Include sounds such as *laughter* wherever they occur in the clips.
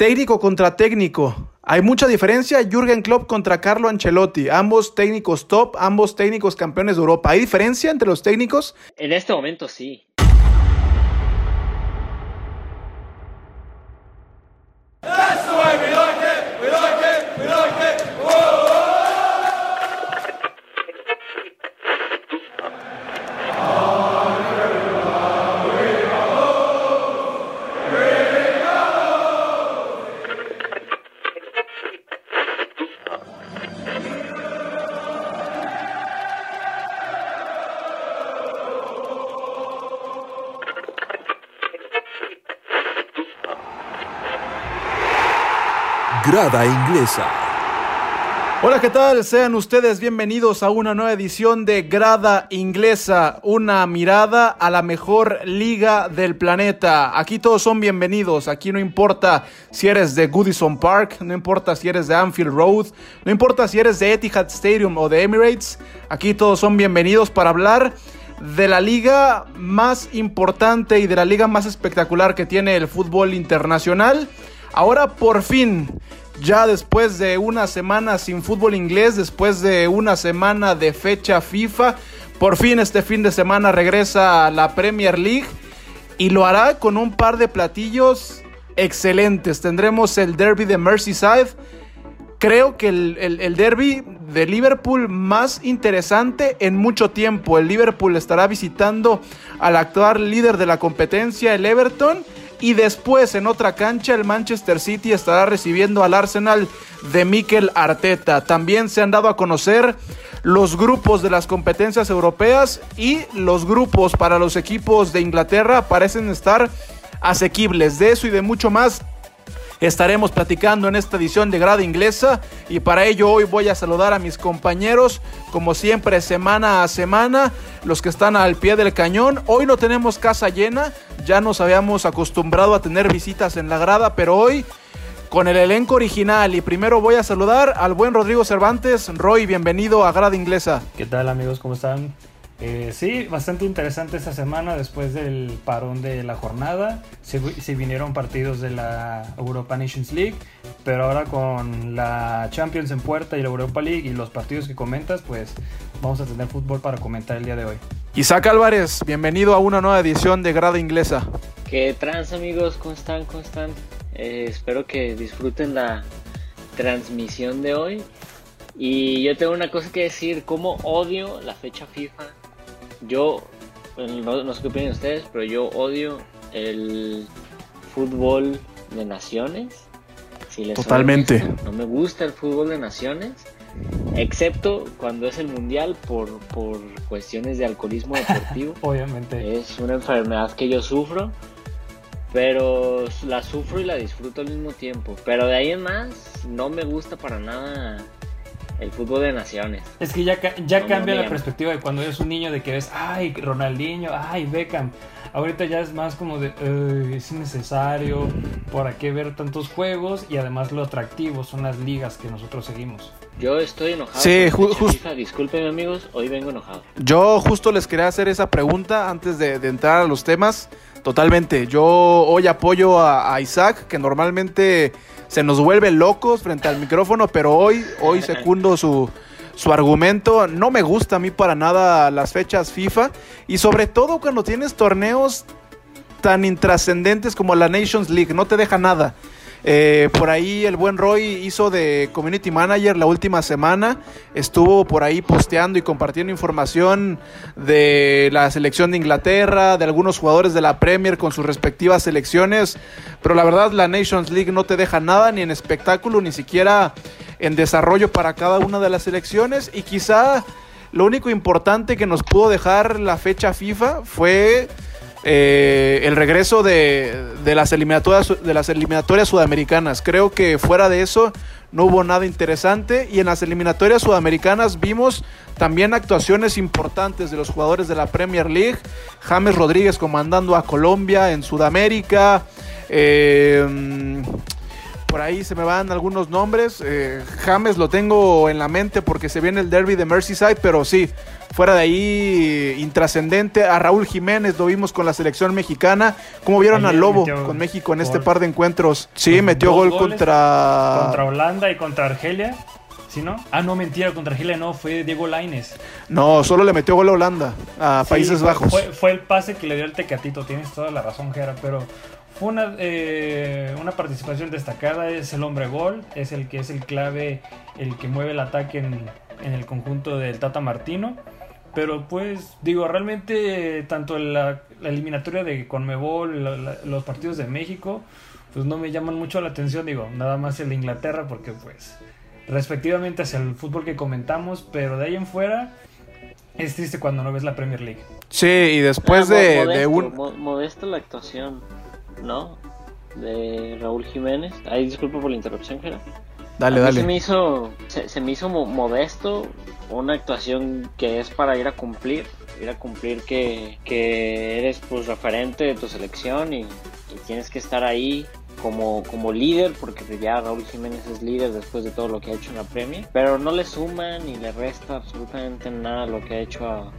Técnico contra técnico. Hay mucha diferencia. Jürgen Klopp contra Carlo Ancelotti. Ambos técnicos top, ambos técnicos campeones de Europa. ¿Hay diferencia entre los técnicos? En este momento sí. Grada Inglesa. Hola, ¿qué tal? Sean ustedes bienvenidos a una nueva edición de Grada Inglesa, una mirada a la mejor liga del planeta. Aquí todos son bienvenidos, aquí no importa si eres de Goodison Park, no importa si eres de Anfield Road, no importa si eres de Etihad Stadium o de Emirates, aquí todos son bienvenidos para hablar de la liga más importante y de la liga más espectacular que tiene el fútbol internacional. Ahora por fin, ya después de una semana sin fútbol inglés, después de una semana de fecha FIFA, por fin este fin de semana regresa a la Premier League y lo hará con un par de platillos excelentes. Tendremos el derby de Merseyside. Creo que el, el, derby de Liverpool más interesante en mucho tiempo. El Liverpool estará visitando al actual líder de la competencia, el Everton y después en otra cancha el Manchester City estará recibiendo al Arsenal de Mikel Arteta. También se han dado a conocer los grupos de las competencias europeas y los grupos para los equipos de Inglaterra parecen estar asequibles. De eso y de mucho más estaremos platicando en esta edición de Grada Inglesa y para ello hoy voy a saludar a mis compañeros como siempre semana a semana, los que están al pie del cañón. Hoy no tenemos casa llena, ya nos habíamos acostumbrado a tener visitas en la grada, pero hoy con el elenco original y primero voy a saludar al buen Rodrigo Cervantes. Roy, bienvenido a Grada Inglesa. ¿Qué tal amigos? ¿Cómo están? Eh, sí, bastante interesante esta semana después del parón de la jornada. Se, vinieron partidos de la Europa Nations League, pero ahora con la Champions en puerta y la Europa League y los partidos que comentas, pues vamos a tener fútbol para comentar el día de hoy. Isaac Álvarez, bienvenido a una nueva edición de Grada Inglesa. ¿Qué trans amigos? ¿Cómo están? ¿Cómo están? Eh, espero que disfruten la transmisión de hoy. Y yo tengo una cosa que decir, cómo odio la fecha FIFA yo, no, sé qué opinan ustedes, pero yo odio el fútbol de naciones. Totalmente. no me gusta el fútbol de naciones, excepto cuando es el mundial por, por cuestiones de alcoholismo deportivo. *laughs* Obviamente. Es una enfermedad que yo sufro, pero la sufro y la disfruto al mismo tiempo. Pero de ahí en más, no me gusta para nada el fútbol de naciones. Es que ya, ya cambia la perspectiva de cuando eres un niño de que ves, ay, Ronaldinho, ay, Beckham. Ahorita ya es más como de, es innecesario, ¿para qué ver tantos juegos? Y además lo atractivo son las ligas que nosotros seguimos. Yo estoy enojado. Sí, justo. Disculpen amigos, hoy vengo enojado. Yo justo les quería hacer esa pregunta antes de, entrar a los temas. Totalmente. Yo hoy apoyo a Isaac, que normalmente se nos vuelve locos frente al micrófono, pero hoy, hoy secundo su, su argumento. No me gusta a mí para nada las fechas FIFA y sobre todo cuando tienes torneos tan intrascendentes como la Nations League, no te deja nada. Eh, por ahí el buen Roy hizo de community manager la última semana. Estuvo por ahí posteando y compartiendo información de la selección de Inglaterra, de algunos jugadores de la Premier con sus respectivas selecciones. Pero la verdad la Nations League no te deja nada ni en espectáculo, ni siquiera en desarrollo para cada una de las selecciones. Y quizá lo único importante que nos pudo dejar la fecha FIFA fue eh, el regreso de, las eliminatorias, de las eliminatorias sudamericanas. Creo que fuera de eso no hubo nada interesante y en las eliminatorias sudamericanas vimos también actuaciones importantes de los jugadores de la Premier League. James Rodríguez comandando a Colombia en Sudamérica. Eh, por ahí se me van algunos nombres. Eh, James lo tengo en la mente porque se viene el derby de Merseyside, pero sí, Fuera de ahí, intrascendente. A Raúl Jiménez lo vimos con la selección mexicana. ¿Cómo vieron al Lobo con México en este par de encuentros? Sí, metió gol contra... Contra Holanda y contra Argelia. ¿Sí, no? Ah, no, mentira, contra Argelia no, fue Diego Laines. No, solo le metió gol a Holanda, a Países Bajos. Fue, fue, el pase que le dio el Tecatito, tienes toda la razón, Jera, pero fue una, eh, una participación destacada, es el hombre gol, es el que es el clave, el que mueve el ataque en, en el conjunto del Tata Martino. Pero pues, digo, realmente tanto la, la eliminatoria de Conmebol, los partidos de México, pues no me llaman mucho la atención, digo, nada más el de Inglaterra, porque pues, respectivamente hacia el fútbol que comentamos, pero de ahí en fuera, es triste cuando no ves la Premier League. Sí, y después ah, de, de, un... Modesto la actuación, ¿no? De Raúl Jiménez. Ay, disculpa por la interrupción, Gerard. Dale, dale. Se me hizo, se, me hizo modesto una actuación que es para ir a cumplir, ir a cumplir que, que eres pues referente de tu selección y, tienes que estar ahí como, como líder, porque ya Raúl Jiménez es líder después de todo lo que ha hecho en la Premier, pero no le suma ni le resta absolutamente nada lo que ha hecho a,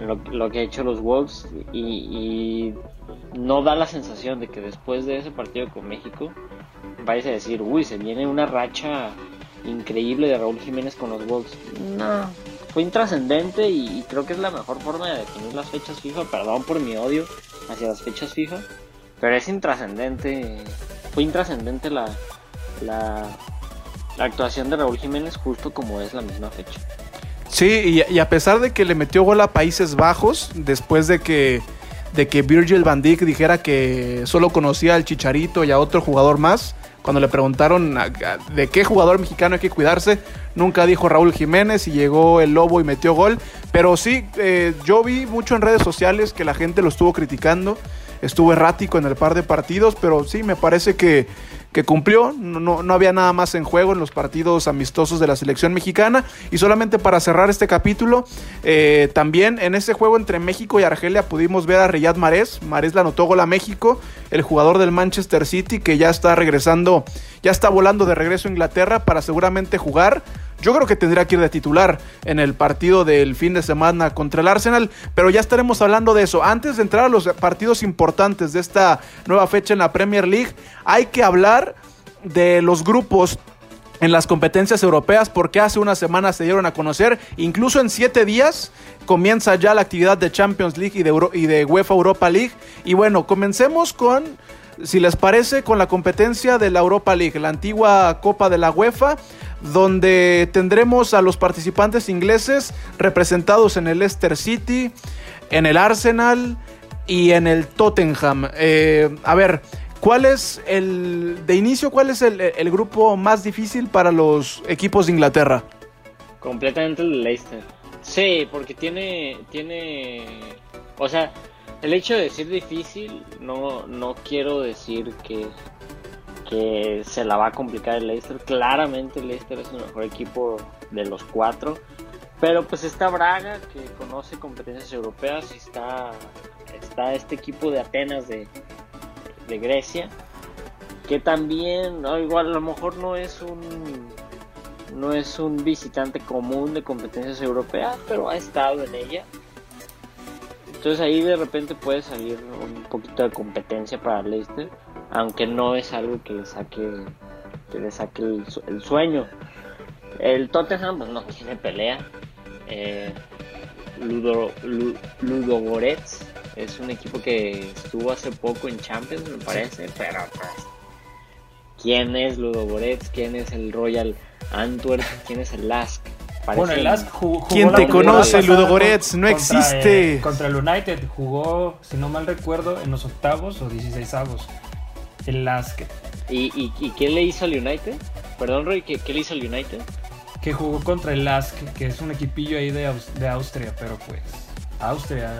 lo, que ha hecho los Wolves y, no da la sensación de que después de ese partido con México vayas a decir, uy, se viene una racha increíble de Raúl Jiménez con los Wolves. No, fue intrascendente y, creo que es la mejor forma de definir las fechas FIFA. Perdón por mi odio hacia las fechas FIFA, pero es intrascendente. Fue intrascendente la, la, la actuación de Raúl Jiménez justo como es la misma fecha. Sí, y, a pesar de que le metió gol a Países Bajos, después de que, de que Virgil van Dijk dijera que solo conocía al Chicharito y a otro jugador más, cuando le preguntaron de qué jugador mexicano hay que cuidarse, nunca dijo Raúl Jiménez y llegó el Lobo y metió gol. Pero sí, eh, yo vi mucho en redes sociales que la gente lo estuvo criticando, estuvo errático en el par de partidos, pero sí, me parece que que cumplió, no, no, había nada más en juego en los partidos amistosos de la selección mexicana. Y solamente para cerrar este capítulo, eh, también en ese juego entre México y Argelia pudimos ver a Riyad Mahrez. Mahrez la anotó gol a México, el jugador del Manchester City que ya está regresando, ya está volando de regreso a Inglaterra para seguramente jugar yo creo que tendría que ir de titular en el partido del fin de semana contra el Arsenal, pero ya estaremos hablando de eso. Antes de entrar a los partidos importantes de esta nueva fecha en la Premier League, hay que hablar de los grupos en las competencias europeas porque hace una semana se dieron a conocer, incluso en siete días comienza ya la actividad de Champions League y de, y de UEFA Europa League. Y bueno, comencemos con si les parece, con la competencia de la Europa League, la antigua Copa de la UEFA, donde tendremos a los participantes ingleses representados en el Leicester City, en el Arsenal y en el Tottenham. Eh, a ver, ¿cuál es el, de inicio, cuál es el, grupo más difícil para los equipos de Inglaterra? Completamente el Leicester. Sí, porque tiene, tiene, o sea, el hecho de decir difícil, no, no quiero decir que, que se la va a complicar el Leicester. Claramente el Leicester es el mejor equipo de los cuatro. Pero pues está Braga, que conoce competencias europeas, y está, está este equipo de Atenas de, de Grecia, que también, igual a lo mejor no es un no es un visitante común de competencias europeas, pero ha estado en ella entonces ahí de repente puede salir un poquito de competencia para Leicester, aunque no es algo que le saque, que le saque el, sueño. El Tottenham pues, no tiene pelea. Eh, Ludo, Ludo Goretz es un equipo que estuvo hace poco en Champions, me parece, pero pues, ¿quién es Ludo Goretz? ¿Quién es el Royal Antwerp? ¿Quién es el Lask? Bueno, el Lask jugó, ¿Quién te conoce, Ludo Goretz? No existe. contra el United jugó, si no mal recuerdo, en los octavos o 16 avos. El Lask. ¿Y, y, y qué le hizo al United? Perdón, Roy, ¿qué, le hizo al United? Que jugó contra el Lask, que es un equipillo ahí de, de Austria, pero pues. Austria.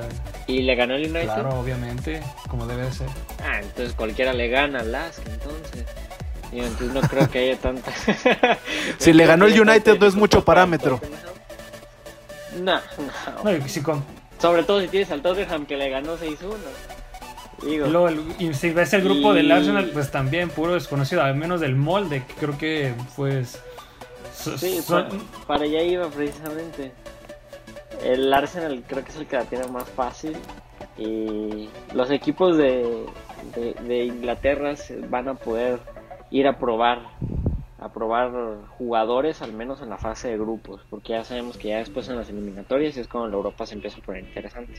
¿Y le ganó el United? Claro, obviamente, como debe de ser. Ah, entonces cualquiera le gana al Lask, entonces entonces no creo que haya tanta. *laughs* si le ganó el United no es mucho parámetro. No, no. Sobre todo si tienes al Tottenham que le ganó 6-1. Digo. y si ves el grupo del Arsenal, pues también puro desconocido, al menos del molde, que creo que pues... Sí, para, allá iba precisamente. el Arsenal creo que es el que la tiene más fácil. Y los equipos de, de, Inglaterra van a poder ir a probar a probar jugadores al menos en la fase de grupos porque ya sabemos que ya después en las eliminatorias es cuando la Europa se empieza a poner interesante.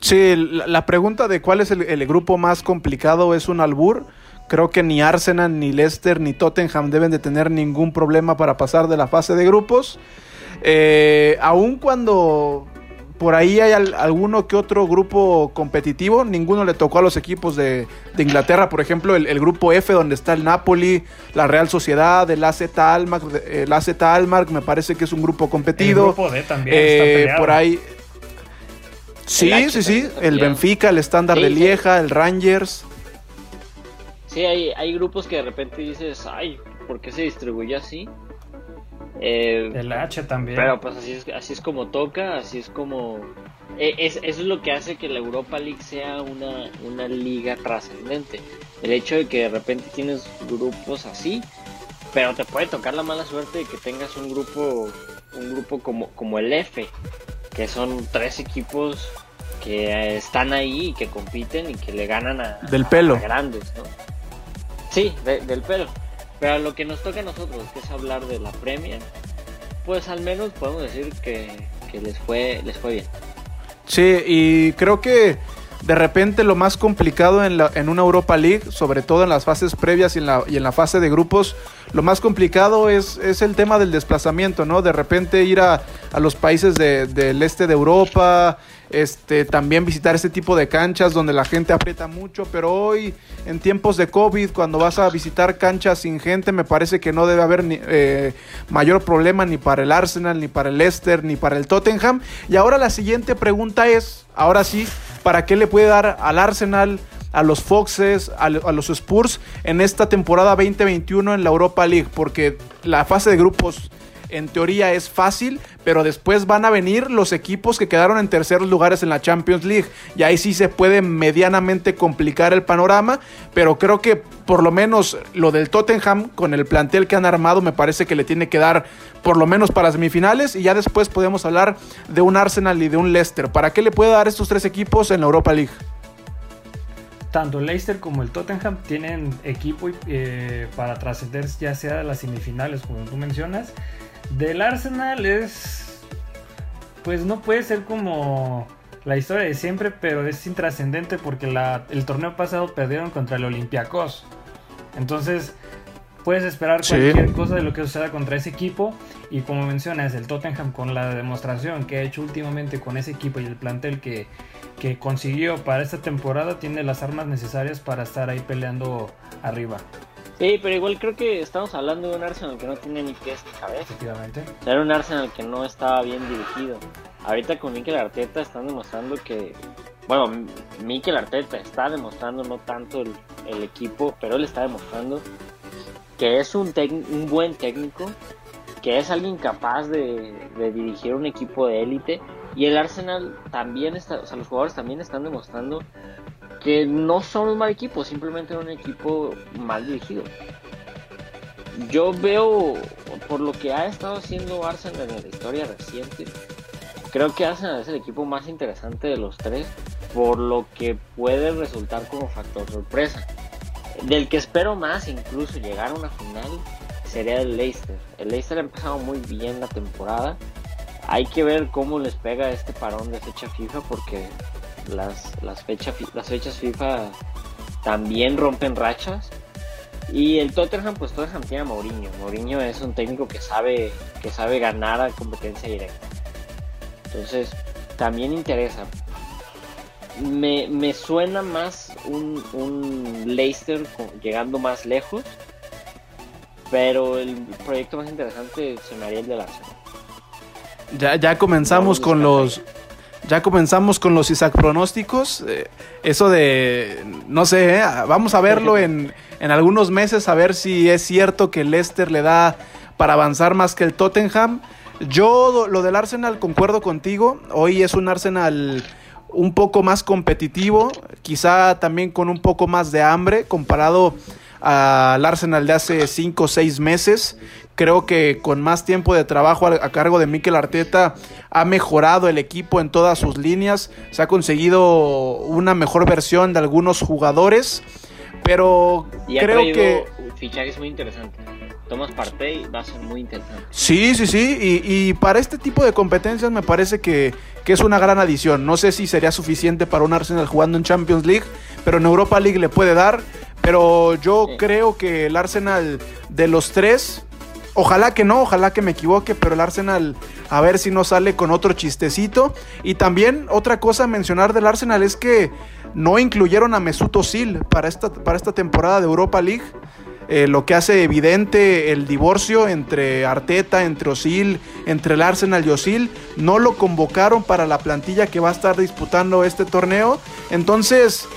Sí la, pregunta de cuál es el, grupo más complicado es un albur. Creo que ni Arsenal ni Leicester ni Tottenham deben de tener ningún problema para pasar de la fase de grupos. Eh, aun cuando por ahí hay alguno que otro grupo competitivo. Ninguno le tocó a los equipos de, Inglaterra. Por ejemplo, el, grupo F, donde está el Napoli, la Real Sociedad, el AZ Almar, el AZ Almar, me parece que es un grupo competido. El grupo D también está eh. Por ahí. Sí, sí, sí. El Benfica, el Estándar de Lieja, el Rangers. Sí, hay, hay grupos que de repente dices, ay, ¿por qué se distribuye así? Eh, el H también. Pero pues así es, así es como toca, así es como... E, es, eso es lo que hace que la Europa League sea una, una liga trascendente. El hecho de que de repente tienes grupos así, pero te puede tocar la mala suerte de que tengas un grupo un grupo como, como el F, que son tres equipos que están ahí y que compiten y que le ganan a, del pelo. grandes, ¿no? Sí, del pelo. Pero lo que nos toca a nosotros, que es hablar de la Premier, pues al menos podemos decir que, les, fue, les fue bien. Sí, y creo que de repente lo más complicado en, la, en una Europa League, sobre todo en las fases previas y en la, y en la fase de grupos, lo más complicado es, es el tema del desplazamiento, ¿no? De repente ir a, a los países del este de Europa, este, también visitar este tipo de canchas donde la gente aprieta mucho, pero hoy en tiempos de COVID, cuando vas a visitar canchas sin gente, me parece que no debe haber eh, mayor problema ni para el Arsenal, ni para el Leicester, ni para el Tottenham. Y ahora la siguiente pregunta es, ahora sí, ¿para qué le puede dar al Arsenal? a los Foxes, a, los Spurs en esta temporada 2021 en la Europa League, porque la fase de grupos en teoría es fácil, pero después van a venir los equipos que quedaron en terceros lugares en la Champions League. Y ahí sí se puede medianamente complicar el panorama, pero creo que por lo menos lo del Tottenham con el plantel que han armado me parece que le tiene que dar por lo menos para semifinales y ya después podemos hablar de un Arsenal y de un Leicester. ¿Para qué le puede dar estos tres equipos en la Europa League? tanto el Leicester como el Tottenham tienen equipo eh, para trascender ya sea las semifinales como tú mencionas del Arsenal es. Pues no puede ser como la historia de siempre, pero es intrascendente porque el torneo pasado perdieron contra el Olympiacos. Entonces, puedes esperar cualquier cosa de lo que suceda contra ese equipo. Y como mencionas, el Tottenham con la demostración que ha hecho últimamente con ese equipo y el plantel que, que consiguió para esta temporada, tiene las armas necesarias para estar ahí peleando arriba. Sí, pero igual creo que estamos hablando de un Arsenal que no tiene ni pies ni cabeza. Efectivamente. Era un Arsenal que no estaba bien dirigido. Ahorita con Mikel Arteta están demostrando que. Bueno, Mikel Arteta está demostrando no tanto el, equipo, pero él está demostrando que es un, un buen técnico, que es alguien capaz de, de dirigir un equipo de élite. Y el Arsenal también está, o sea, los jugadores también están demostrando que no son un mal equipo, simplemente un equipo mal dirigido. Yo veo, por lo que ha estado haciendo Arsenal en la historia reciente, creo que Arsenal es el equipo más interesante de los tres, por lo que puede resultar como factor sorpresa. Del que espero más, incluso llegar a una final, sería el Leicester. El Leicester ha empezado muy bien la temporada. Hay que ver cómo les pega este parón de fecha FIFA porque las, las, las fechas FIFA también rompen rachas. Y el Tottenham, pues Tottenham tiene a Mourinho. Mourinho es un técnico que sabe, que sabe ganar a competencia directa. Entonces, también interesa. Me, me suena más un, un Leicester llegando más lejos. Pero el proyecto más interesante se me haría el del Arsenal. Ya, ya comenzamos con los, ya comenzamos con los Isaac pronósticos. Eh, eso de, no sé, eh, vamos a verlo en, en, algunos meses, a ver si es cierto que Leicester le da para avanzar más que el Tottenham. Yo lo del Arsenal concuerdo contigo. Hoy es un Arsenal un poco más competitivo, quizá también con un poco más de hambre comparado al Arsenal de hace 5 o 6 meses. Creo que con más tiempo de trabajo a, cargo de Mikel Arteta ha mejorado el equipo en todas sus líneas. Se ha conseguido una mejor versión de algunos jugadores. Pero creo que. Fichajes muy interesante. Thomas Partey va a ser muy interesante. Sí, sí, sí. Y, para este tipo de competencias me parece que, que, es una gran adición. No sé si sería suficiente para un Arsenal jugando en Champions League, pero en Europa League le puede dar. Pero yo creo que el Arsenal de los tres, ojalá que no, ojalá que me equivoque, pero el Arsenal a ver si no sale con otro chistecito. Y también otra cosa a mencionar del Arsenal es que no incluyeron a Mesut Özil para esta, para esta temporada de Europa League. Eh, lo que hace evidente el divorcio entre Arteta, entre Osil, entre el Arsenal y Osil. No lo convocaron para la plantilla que va a estar disputando este torneo. Entonces,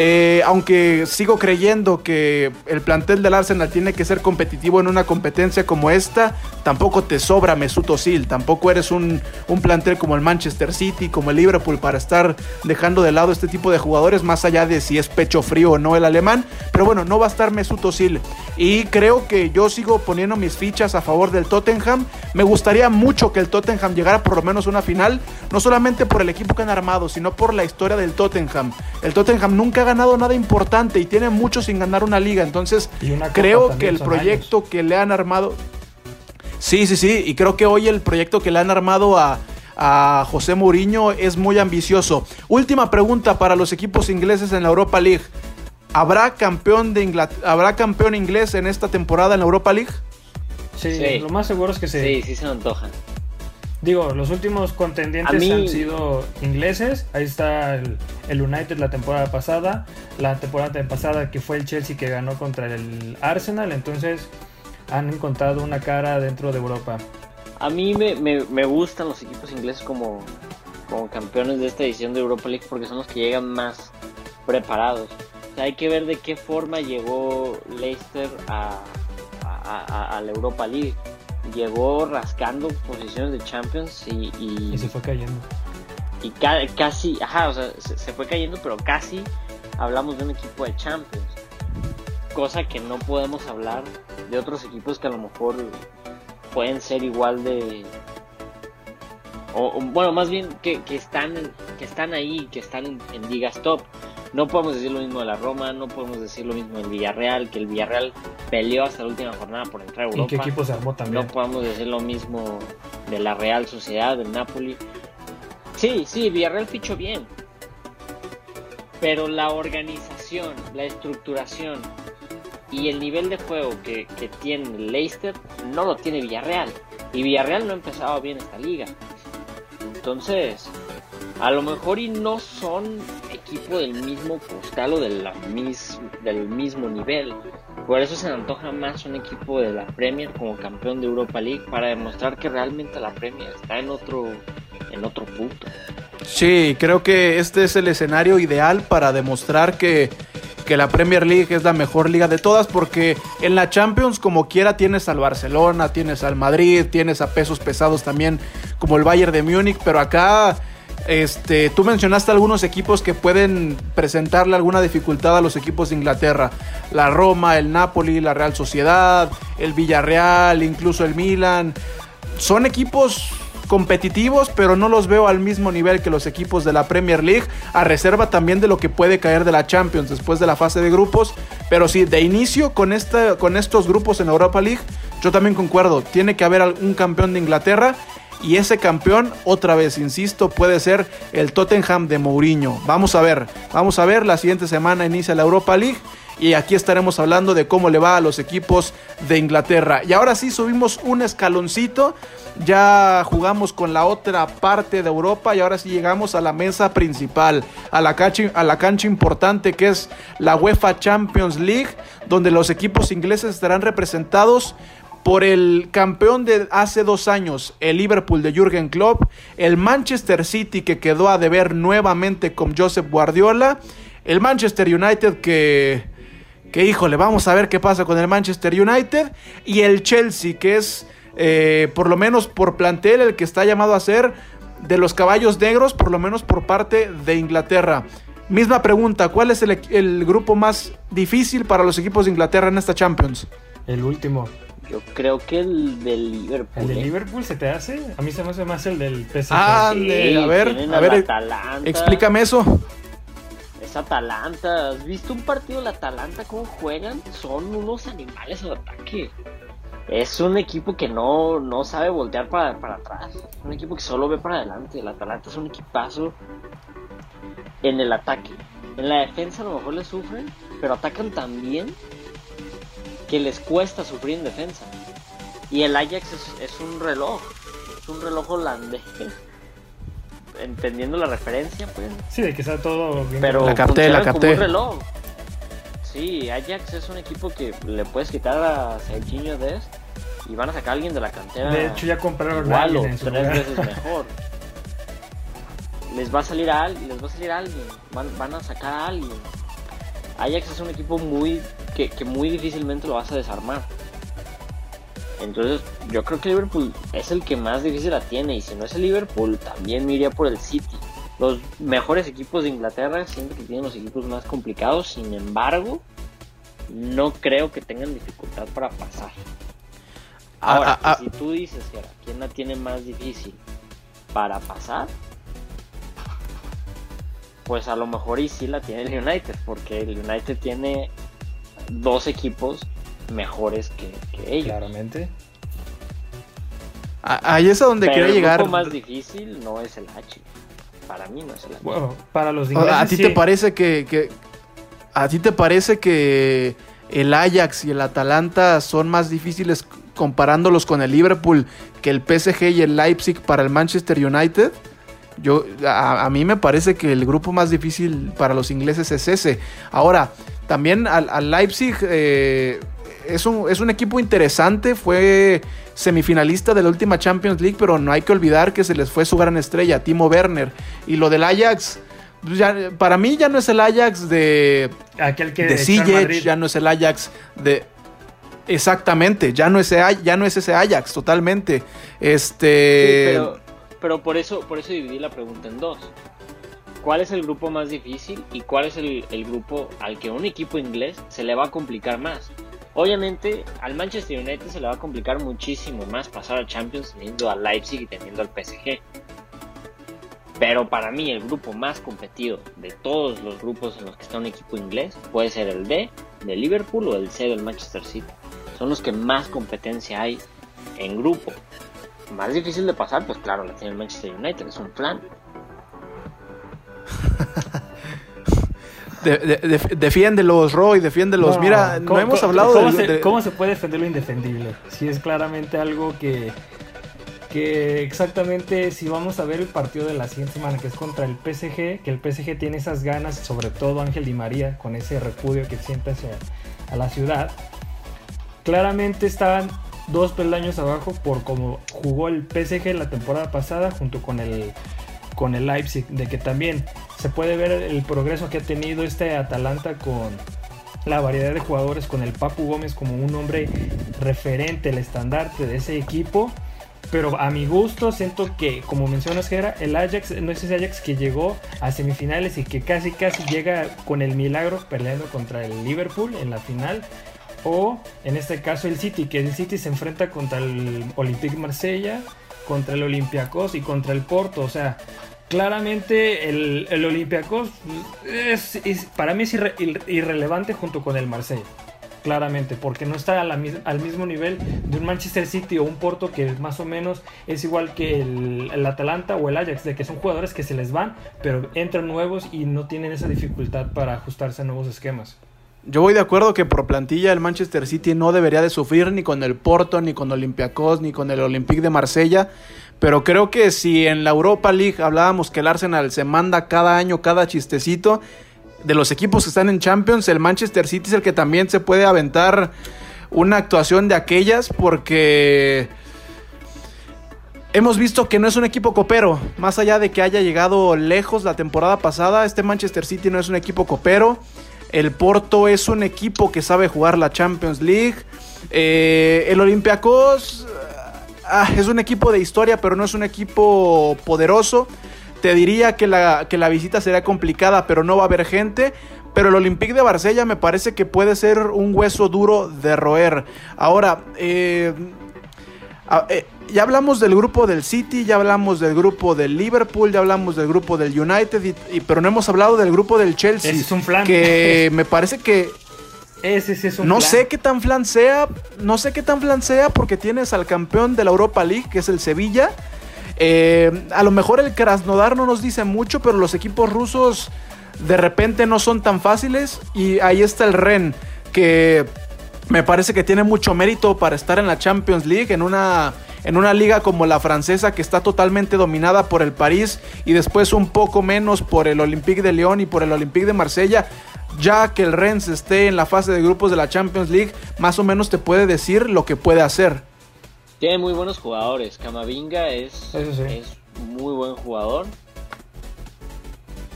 eh, aunque sigo creyendo que el plantel del Arsenal tiene que ser competitivo en una competencia como esta, tampoco te sobra Mesut Özil, tampoco eres un, plantel como el Manchester City, como el Liverpool para estar dejando de lado este tipo de jugadores, más allá de si es pecho frío o no el alemán. Pero bueno, no va a estar Mesut Özil. Y creo que yo sigo poniendo mis fichas a favor del Tottenham. Me gustaría mucho que el Tottenham llegara por lo menos a una final, no solamente por el equipo que han armado, sino por la historia del Tottenham. El Tottenham nunca ha ganado nada importante y tiene mucho sin ganar una liga. Entonces, creo que el proyecto que le han armado. Sí, sí, sí. Y creo que hoy el proyecto que le han armado a, José Mourinho es muy ambicioso. Última pregunta para los equipos ingleses en la Europa League. ¿Habrá campeón, de ¿Habrá campeón inglés en esta temporada en la Europa League? Sí, lo más seguro es que sí. Sí, sí se antoja. Digo, los últimos contendientes han sido ingleses. Ahí está el, United la temporada pasada. La temporada pasada que fue el Chelsea que ganó contra el Arsenal. Entonces han encontrado una cara dentro de Europa. A mí me, me, gustan los equipos ingleses como, como campeones de esta edición de Europa League porque son los que llegan más preparados. hay que ver de qué forma llegó Leicester a, a la Europa League llegó rascando posiciones de Champions y, y, se fue cayendo. Y casi, ajá, o sea, se, fue cayendo, pero casi hablamos de un equipo de Champions. Cosa que no podemos hablar de otros equipos que a lo mejor pueden ser igual de. O, bueno, más bien que, que, están, que están ahí, que están en, en ligas top. No podemos decir lo mismo de la Roma, no podemos decir lo mismo del Villarreal, que el Villarreal peleó hasta la última jornada por entrar a Europa. ¿Y qué equipo se armó también? No podemos decir lo mismo de la Real Sociedad, del Napoli. Sí, sí, Villarreal fichó bien. Pero la organización, la estructuración y el nivel de juego que, que tiene Leicester no lo tiene Villarreal. Y Villarreal no ha empezado bien esta liga. Entonces, a lo mejor y no son equipo del mismo costal o de la del mismo nivel. Por eso se antoja más un equipo de la Premier como campeón de Europa League para demostrar que realmente la Premier está en otro en otro punto. Sí, creo que este es el escenario ideal para demostrar que, que la Premier League es la mejor liga de todas porque en la Champions como quiera tienes al Barcelona, tienes al Madrid, tienes a pesos pesados también como el Bayern de Múnich, pero acá este, tú mencionaste algunos equipos que pueden presentarle alguna dificultad a los equipos de Inglaterra. La Roma, el Napoli, la Real Sociedad, el Villarreal, incluso el Milan. Son equipos competitivos, pero no los veo al mismo nivel que los equipos de la Premier League, a reserva también de lo que puede caer de la Champions después de la fase de grupos. Pero sí, de inicio con, con estos grupos en Europa League, yo también concuerdo, tiene que haber un campeón de Inglaterra y ese campeón, otra vez, insisto, puede ser el Tottenham de Mourinho. Vamos a ver, vamos a ver, la siguiente semana inicia la Europa League y aquí estaremos hablando de cómo le va a los equipos de Inglaterra. Y ahora sí subimos un escaloncito, ya jugamos con la otra parte de Europa y ahora sí llegamos a la mesa principal, a la cancha, a la cancha importante que es la UEFA Champions League, donde los equipos ingleses estarán representados por el campeón de hace dos años, el Liverpool de Jürgen Klopp, el Manchester City que quedó a deber nuevamente con Joseph Guardiola, el Manchester United que, que híjole, vamos a ver qué pasa con el Manchester United, y el Chelsea que es, eh, por lo menos por plantel, el que está llamado a ser de los caballos negros, por lo menos por parte de Inglaterra. Misma pregunta, ¿cuál es el, el grupo más difícil para los equipos de Inglaterra en esta Champions? El último. Yo creo que el del Liverpool. ¿El de ¿eh? Liverpool se te hace? A mí se me hace más el del PSG. Ah, Sí, a ver, a ver, Atalanta. Explícame eso. Es Atalanta. ¿Has visto un partido del Atalanta cómo juegan? Son unos animales al ataque. Es un equipo que no, no sabe voltear para, para atrás. Es un equipo que solo ve para adelante. El Atalanta es un equipazo en el ataque. En la defensa a lo mejor le sufren, pero atacan tan bien que les cuesta sufrir en defensa. Y el Ajax es un reloj. Es un reloj holandés. Entendiendo la referencia, pues. Sí, de que está todo bien. Pero La capté, la funciona como capté. un reloj. Sí, Ajax es un equipo que le puedes quitar a Serginho Dest y van a sacar a alguien de la cantera. De hecho, ya compraron igual o tres lugar. veces *laughs* mejor. Les va a salir a alguien, les va a salir a alguien, van, van a sacar a alguien. Ajax es un equipo muy que, que muy difícilmente lo vas a desarmar. Entonces, yo creo que Liverpool es el que más difícil la tiene. Y si no es el Liverpool, también me iría por el City. Los mejores equipos de Inglaterra siempre que tienen los equipos más complicados. Sin embargo, no creo que tengan dificultad para pasar. Ahora, Ah, ah, ah. si tú dices que quién la tiene más difícil para pasar, pues a lo mejor y sí la tiene el United, porque el United tiene dos equipos mejores que, que ellos. Claramente. A- Ahí es a donde Pero quería el llegar. grupo más difícil no es el H. Para mí no es el H. Bueno, para los ingleses. ¿A ti sí. te parece que, que- a ti te parece que el Ajax y el Atalanta son más difíciles comparándolos con el Liverpool que el PSG y el Leipzig para el Manchester United? Yo a, a mí me parece que el grupo más difícil para los ingleses es ese. Ahora, también al, al Leipzig eh, es, un, es un equipo interesante, fue semifinalista de la última Champions League, pero no hay que olvidar que se les fue su gran estrella, Timo Werner. Y lo del Ajax, pues ya- para mí ya no es el Ajax de, Aquel que de ya no es el Ajax de... Exactamente, ya no es, ya no es ese Ajax, totalmente. Este... Sí, pero, pero por eso, por eso dividí la pregunta en dos. ¿Cuál es el grupo más difícil y cuál es el, el grupo al que un equipo inglés se le va a complicar más? Obviamente al Manchester United se le va a complicar muchísimo más pasar a Champions teniendo al Leipzig y teniendo al PSG. Pero para mí el grupo más competido de todos los grupos en los que está un equipo inglés puede ser el D de Liverpool o el C del Manchester City. Son los que más competencia hay en grupo. Más difícil de pasar, pues claro, la tiene el Manchester United, es un plan. *laughs* De- de- de- defiéndelos, Roy, defiéndelos. No, Mira, no ¿cómo- hemos hablado ¿cómo de, se, cómo se puede defender lo indefendible? Si es claramente algo que, que exactamente si vamos a ver el partido de la siguiente semana que es contra el PSG, que el PSG tiene esas ganas, sobre todo Ángel Di María, con ese repudio que siente hacia a la ciudad, claramente estaban dos peldaños abajo por cómo jugó el PSG la temporada pasada junto con el con el Leipzig, de que también se puede ver el progreso que ha tenido este Atalanta con la variedad de jugadores, con el Papu Gómez como un hombre referente, el estandarte de ese equipo. Pero a mi gusto siento que, como mencionas, Gera, el Ajax no es ese Ajax que llegó a semifinales y que casi casi llega con el milagro peleando contra el Liverpool en la final. O en este caso el City, que el City se enfrenta contra el Olympique Marsella, contra el Olympiacos y contra el Porto. O sea, claramente el, el Olympiacos es, para mí es irre- ir- irrelevante junto con el Marsella. Claramente, porque no está al mismo nivel de un Manchester City o un Porto que más o menos es igual que el, el Atalanta o el Ajax, de que son jugadores que se les van, pero entran nuevos y no tienen esa dificultad para ajustarse a nuevos esquemas. Yo voy de acuerdo que por plantilla el Manchester City no debería de sufrir ni con el Porto, ni con Olympiacos, ni con el Olympique de Marsella. Pero creo que si en la Europa League hablábamos que el Arsenal se manda cada año cada chistecito, de los equipos que están en Champions, el Manchester City es el que también se puede aventar una actuación de aquellas porque hemos visto que no es un equipo copero. Más allá de que haya llegado lejos la temporada pasada, este Manchester City no es un equipo copero. El Porto es un equipo que sabe jugar la Champions League. Eh, el Olympiacos ah, es un equipo de historia, pero no es un equipo poderoso. te diría que la, que la visita sería complicada, pero no va a haber gente. Pero el Olympique de Marsella me parece que puede ser un hueso duro de roer. Ahora, eh, eh, ya hablamos del grupo del City, ya hablamos del grupo del Liverpool, ya hablamos del grupo del United, y, pero no hemos hablado del grupo del Chelsea. Ese es un flan. Que *laughs* me parece que ese sí es un no plan. sé qué tan flan sea, no sé qué tan flan sea porque tienes al campeón de la Europa League, que es el Sevilla. Eh, a lo mejor el Krasnodar no nos dice mucho, pero los equipos rusos de repente no son tan fáciles. Y ahí está el Ren, que me parece que tiene mucho mérito para estar en la Champions League, en una, en una liga como la francesa que está totalmente dominada por el París y después un poco menos por el Olympique de Lyon y por el Olympique de Marsella. Ya que el Rennes esté en la fase de grupos de la Champions League, más o menos te puede decir lo que puede hacer. Tiene muy buenos jugadores. Camavinga es, Eso sí. es muy buen jugador.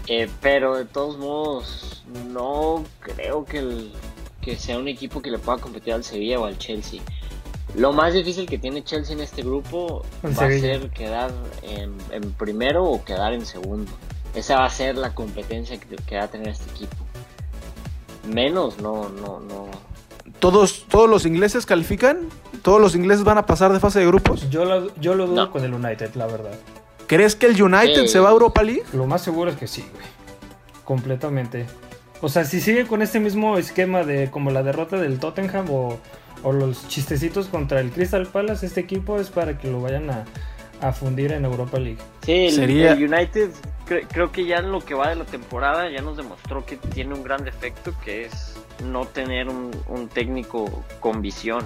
Eh, pero de todos modos, no creo que, el- que sea un equipo que le pueda competir al Sevilla o al Chelsea. Lo más difícil que tiene Chelsea en este grupo va a ser quedar en, en primero o quedar en segundo. Esa va a ser la competencia que, que va a tener este equipo. Menos, no, no, no. ¿Todos, ¿Todos los ingleses califican? ¿Todos los ingleses van a pasar de fase de grupos? Yo lo, yo lo dudo No. con el United, la verdad. ¿Crees que el United se va a Europa League? Lo más seguro es que sí, güey. Completamente. O sea, si sigue con este mismo esquema de como la derrota del Tottenham o, o los chistecitos contra el Crystal Palace, este equipo es para que lo vayan a, a fundir en Europa League. Sí, el, Sería- el United cre- creo que ya en lo que va de la temporada ya nos demostró que tiene un gran defecto que es no tener un, un técnico con visión.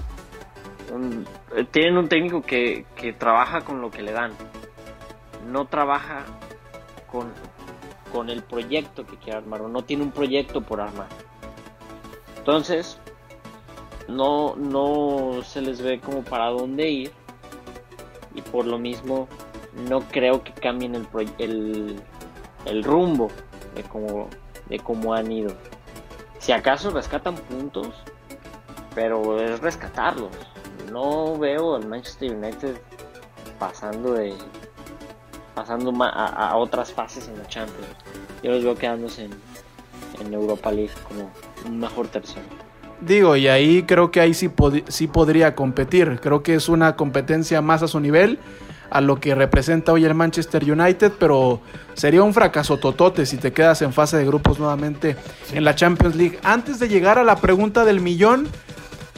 Un- eh, tienen un técnico que, que trabaja con lo que le dan. No trabaja con, con el proyecto que quiere armar o no tiene un proyecto por armar. Entonces, no, no se les ve como para dónde ir y por lo mismo no creo que cambien el, el, el rumbo de cómo, de cómo han ido. Si acaso rescatan puntos, pero es rescatarlos. No veo al Manchester United pasando de pasando a, a otras fases en la Champions. Yo los veo quedándose en, en Europa League como un mejor tercero. Digo, y ahí creo que ahí sí, pod- sí podría competir. Creo que es una competencia más a su nivel, a lo que representa hoy el Manchester United, pero sería un fracaso totote si te quedas en fase de grupos nuevamente en la Champions League. Antes de llegar a la pregunta del millón,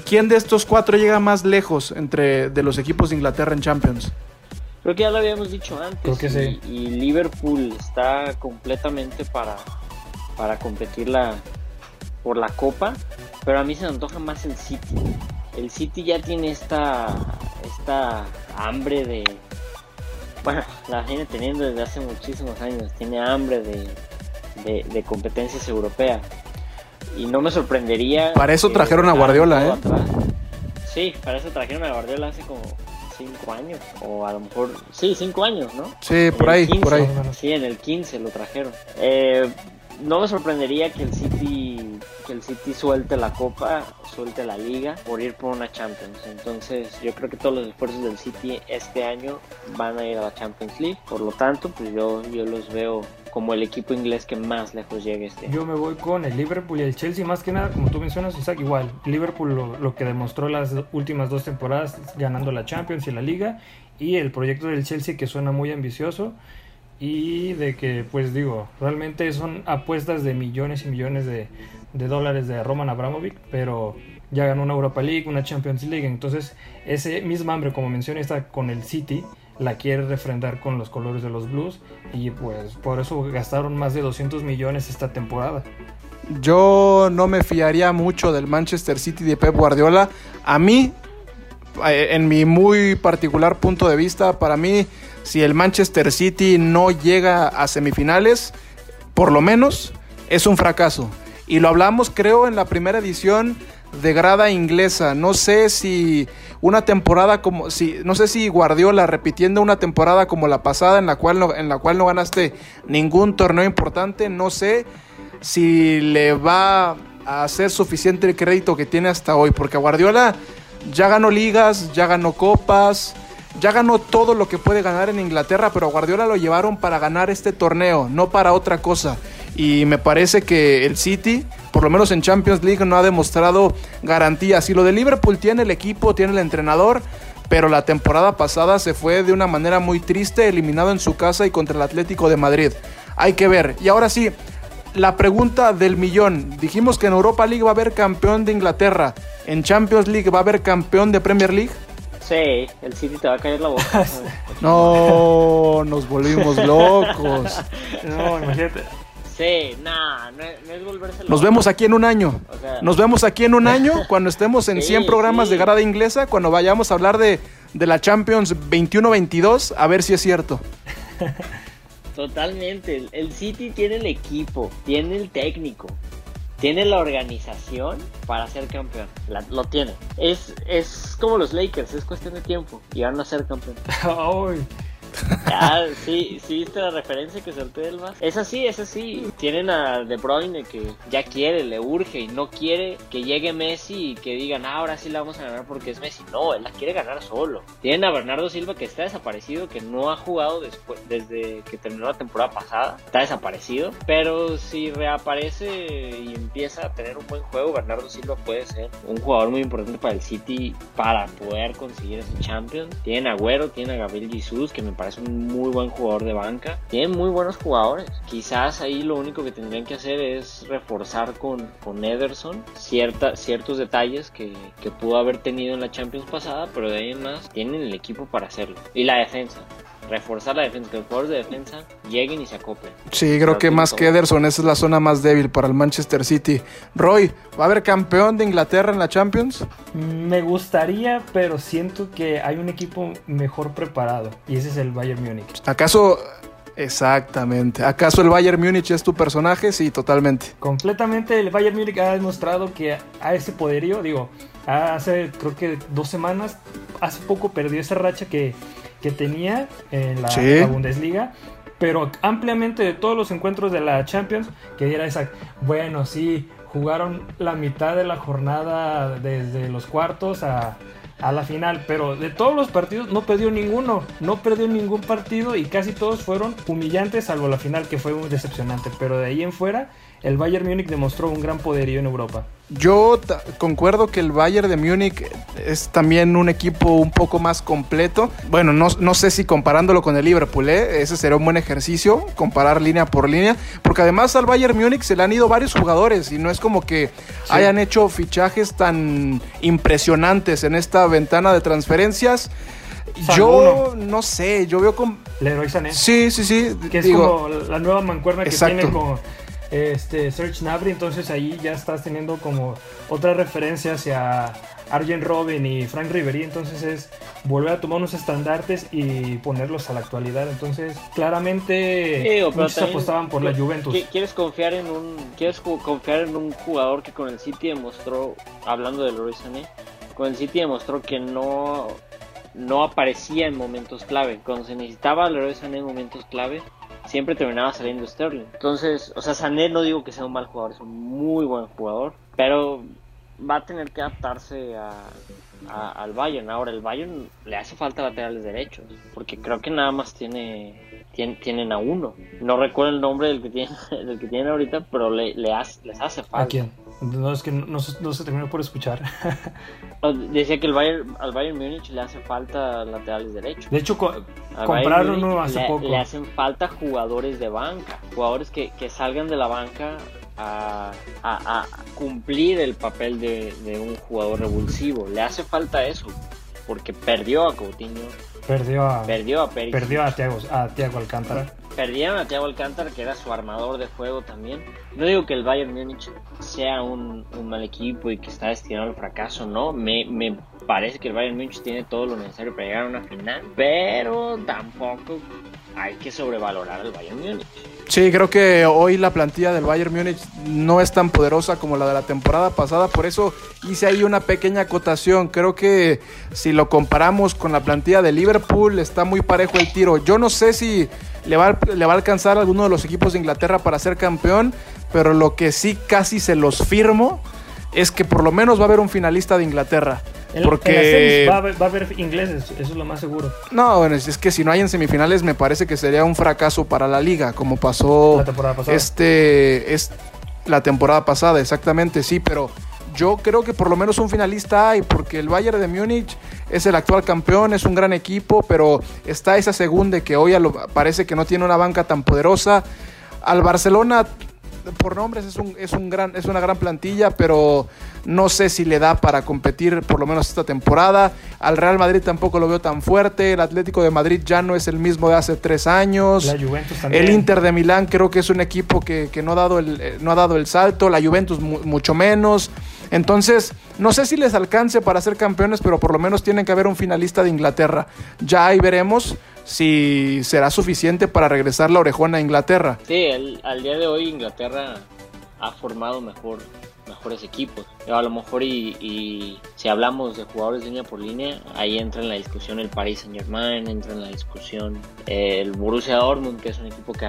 ¿quién de estos cuatro llega más lejos entre de los equipos de Inglaterra en Champions? Creo que ya lo habíamos dicho antes. Creo que y, sí. y Liverpool está completamente para, para competir la, por la copa. Pero a mí se me antoja más el City. El City ya tiene esta, esta hambre de. Bueno, la viene teniendo desde hace muchísimos años. Tiene hambre de, de, de competencias europeas. Y no me sorprendería. Para eso trajeron a Guardiola, ¿eh? atrás. Sí, para eso trajeron a Guardiola hace como 5 años. O a lo mejor. Sí, 5 años, ¿no? Sí, por ahí, 15, por ahí. Sí, en el 15 lo trajeron. Eh, no me sorprendería que el City que el City suelte la copa, suelte la liga por ir por una Champions. Entonces, yo creo que todos los esfuerzos del City este año van a ir a la Champions League. Por lo tanto, pues yo yo los veo como el equipo inglés que más lejos llegue este. Yo me voy con el Liverpool y el Chelsea, más que nada, como tú mencionas, Isaac, igual. Liverpool lo, lo que demostró las últimas dos temporadas ganando la Champions y la Liga, y el proyecto del Chelsea que suena muy ambicioso, y de que, pues digo, realmente son apuestas de millones y millones de, de dólares de Roman Abramovich, pero ya ganó una Europa League, una Champions League, entonces ese mismo hambre, como mencioné, está con el City, la quiere refrendar con los colores de los Blues y pues por eso gastaron más de 200 millones esta temporada. Yo no me fiaría mucho del Manchester City de Pep Guardiola. A mí, eh, en mi muy particular punto de vista, para mí, si el Manchester City no llega a semifinales, por lo menos es un fracaso. Y lo hablamos, creo, en la primera edición de grada inglesa. No sé si una temporada como si no sé si Guardiola repitiendo una temporada como la pasada en la cual no, en la cual no ganaste ningún torneo importante, no sé si le va a hacer suficiente el crédito que tiene hasta hoy, porque Guardiola ya ganó ligas, ya ganó copas, ya ganó todo lo que puede ganar en Inglaterra, pero a Guardiola lo llevaron para ganar este torneo, no para otra cosa. Y me parece que el City, por lo menos en Champions League, no ha demostrado garantías. Y lo de Liverpool tiene el equipo, tiene el entrenador, pero la temporada pasada se fue de una manera muy triste, eliminado en su casa y contra el Atlético de Madrid. Hay que ver. Y ahora sí, la pregunta del millón. Dijimos que en Europa League va a haber campeón de Inglaterra. ¿En Champions League va a haber campeón de Premier League? Sí, el City te va a caer la boca. *laughs* no, nos volvimos locos. *laughs* No, imagínate. Sí, nah, no, es volverse loco. Nos vemos aquí en un año. Nos vemos aquí en un año cuando estemos en 100 programas de grada inglesa, cuando vayamos a hablar de, de la Champions 21-22, a ver si es cierto. *laughs* Totalmente. El City tiene el equipo, tiene el técnico, tiene la organización para ser campeón. lo tiene. Es, es como los Lakers, es cuestión de tiempo y van a ser campeón. *laughs* Ah, sí, sí, viste la referencia que solté el más. Es así, es así. Tienen a De Bruyne que ya quiere, le urge y no quiere que llegue Messi y que digan, ah, ahora sí la vamos a ganar porque es Messi. No, él la quiere ganar solo. Tienen a Bernardo Silva que está desaparecido, que no ha jugado después, desde que terminó la temporada pasada. Está desaparecido. Pero si reaparece y empieza a tener un buen juego, Bernardo Silva puede ser un jugador muy importante para el City para poder conseguir ese Champions. Tienen a Agüero, tienen a Gabriel Jesus, que me parece un muy buen jugador de banca. Tienen muy buenos jugadores. Quizás ahí lo único que tendrían que hacer es reforzar con, con Ederson cierta, ciertos detalles que, que pudo haber tenido en la Champions pasada, pero de ahí más tienen el equipo para hacerlo. Y la defensa reforzar la defensa, que los jugadores de defensa lleguen y se acoplen. Sí, creo que más que Ederson, esa es la zona más débil para el Manchester City. Roy, ¿va a haber campeón de Inglaterra en la Champions? Me gustaría, pero siento que hay un equipo mejor preparado y ese es el Bayern Múnich. ¿Acaso Exactamente. ¿Acaso el Bayern Múnich es tu personaje? Sí, totalmente. Completamente el Bayern Múnich ha demostrado que a ese poderío, digo, hace creo que dos semanas, hace poco perdió esa racha que que tenía en la, Bundesliga, pero ampliamente de todos los encuentros de la Champions, que era esa, bueno, sí, jugaron la mitad de la jornada desde los cuartos a, a la final, pero de todos los partidos no perdió ninguno, no perdió ningún partido y casi todos fueron humillantes, salvo la final que fue muy decepcionante, pero de ahí en fuera el Bayern Múnich demostró un gran poderío en Europa. Yo concuerdo que el Bayern de Múnich es también un equipo un poco más completo. Bueno, no, sé si comparándolo con el Liverpool, ¿eh? ese sería un buen ejercicio, comparar línea por línea, porque además al Bayern Múnich se le han ido varios jugadores y no es como que hayan hecho fichajes tan impresionantes en esta ventana de transferencias. yo no sé, yo veo con... Leroy Sané. Sí, sí, sí. Que es como la nueva mancuerna que tiene como este, Serge Gnabry, entonces ahí ya estás teniendo como otra referencia hacia Arjen Robin y Frank Ribery, entonces es volver a tomar unos estandartes y ponerlos a la actualidad, entonces claramente muchos apostaban por la Juventus. ¿Quieres confiar en un quieres confiar en un jugador que con el City demostró, hablando de Leroy Sané, con el City demostró que no no aparecía en momentos clave, cuando se necesitaba Leroy Sané en momentos clave siempre terminaba saliendo Sterling. Entonces, o sea, Sané no digo que sea un mal jugador, es un muy buen jugador, pero va a tener que adaptarse a, al Bayern. Ahora, el Bayern le hace falta laterales derechos, porque creo que nada más tiene, tienen a uno. No recuerdo el nombre del que tiene *laughs* del que tienen ahorita, pero le, le les hace falta. ¿A quién? No, es que no, se terminó por escuchar. *laughs* Decía que el Bayern, al Bayern Múnich le hace falta laterales derechos. De hecho, compraron uno hace poco. Le hacen falta jugadores de banca, jugadores que, que salgan de la banca a, a, cumplir el papel de, de, un jugador revulsivo. Le hace falta eso, porque perdió a Coutinho. Perdió a, perdió a, perdió a, Thiago, a Thiago Alcántara perdieron a Thiago Alcántara, que era su armador de juego también. No digo que el Bayern Múnich sea un, mal equipo y que está destinado al fracaso, no. Me, me parece que el Bayern Múnich tiene todo lo necesario para llegar a una final, pero tampoco hay que sobrevalorar al Bayern Múnich. Sí, creo que hoy la plantilla del Bayern Múnich no es tan poderosa como la de la temporada pasada, por eso hice ahí una pequeña acotación. Creo que si lo comparamos con la plantilla de Liverpool, está muy parejo el tiro. Yo no sé si le va, a alcanzar a alguno de los equipos de Inglaterra para ser campeón, pero lo que sí casi se los firmo es que por lo menos va a haber un finalista de Inglaterra. porque va, a haber, ingleses, eso es lo más seguro. No, bueno, es que si no hay en semifinales me parece que sería un fracaso para la liga, como pasó la temporada pasada. este es la temporada pasada, exactamente, sí, pero yo creo que por lo menos un finalista hay, porque el Bayern de Múnich es el actual campeón, es un gran equipo, pero está esa segunda que hoy parece que no tiene una banca tan poderosa. Al Barcelona por nombres es, un, es, un gran, es una gran plantilla, pero no sé si le da para competir por lo menos esta temporada. Al Real Madrid tampoco lo veo tan fuerte. El Atlético de Madrid ya no es el mismo de hace tres años. La Juventus también. El Inter de Milán creo que es un equipo que, no, ha dado el, eh, no ha dado el salto. La Juventus mucho menos. Entonces, no sé si les alcance para ser campeones, pero por lo menos tienen que haber un finalista de Inglaterra. Ya ahí veremos si será suficiente para regresar la orejona a Inglaterra. Sí, al día de hoy Inglaterra ha formado mejor mejores equipos. A lo mejor y, si hablamos de jugadores línea por línea, ahí entra en la discusión el Paris Saint Germain, entra en la discusión el Borussia Dortmund, que es un equipo que,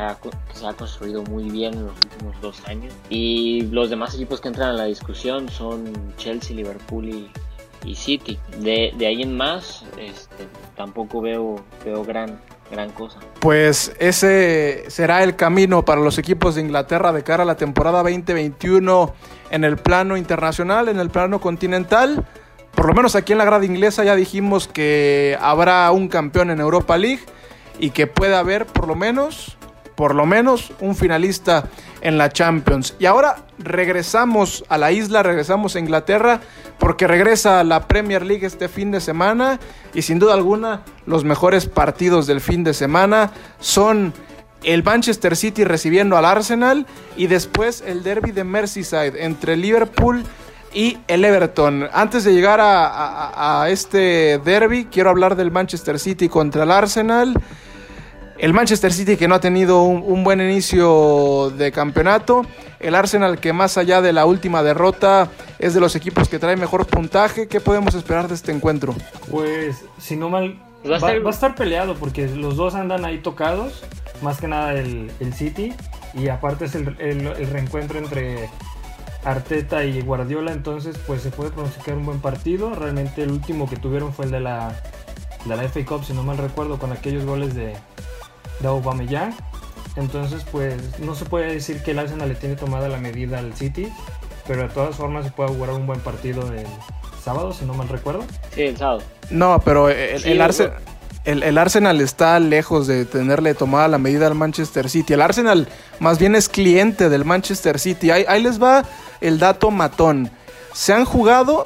se ha construido muy bien en los últimos dos años. Y los demás equipos que entran en la discusión son Chelsea, Liverpool y, City. De, ahí en más, este, tampoco veo, veo gran, gran cosa. Pues ese será el camino para los equipos de Inglaterra de cara a la temporada 2021 en el plano internacional, en el plano continental. Por lo menos aquí en la grada inglesa ya dijimos que habrá un campeón en Europa League y que puede haber por lo menos, por lo menos un finalista en la Champions. Y ahora regresamos a la isla, regresamos a Inglaterra, porque regresa la Premier League este fin de semana y sin duda alguna los mejores partidos del fin de semana son el Manchester City recibiendo al Arsenal y después el derby de Merseyside entre Liverpool y el Everton. Antes de llegar a, este derby, quiero hablar del Manchester City contra el Arsenal. El Manchester City que no ha tenido un, buen inicio de campeonato. El Arsenal que más allá de la última derrota es de los equipos que trae mejor puntaje. ¿Qué podemos esperar de este encuentro? Pues si no mal... Va, a estar peleado porque los dos andan ahí tocados más que nada el, City. Y aparte es el, reencuentro entre Arteta y Guardiola, entonces pues se puede pronosticar un buen partido. Realmente el último que tuvieron fue el de la, de la FA Cup, si no mal recuerdo, con aquellos goles de, de Aubameyang. Entonces pues no se puede decir que el Arsenal le tiene tomada la medida al City, pero de todas formas se puede jugar un buen partido el sábado, si no mal recuerdo. Sí, el sábado. No, pero el, Arsenal el, Arsenal está lejos de tenerle tomada la medida al Manchester City. El Arsenal más bien es cliente del Manchester City. Ahí, les va el dato matón. Se han jugado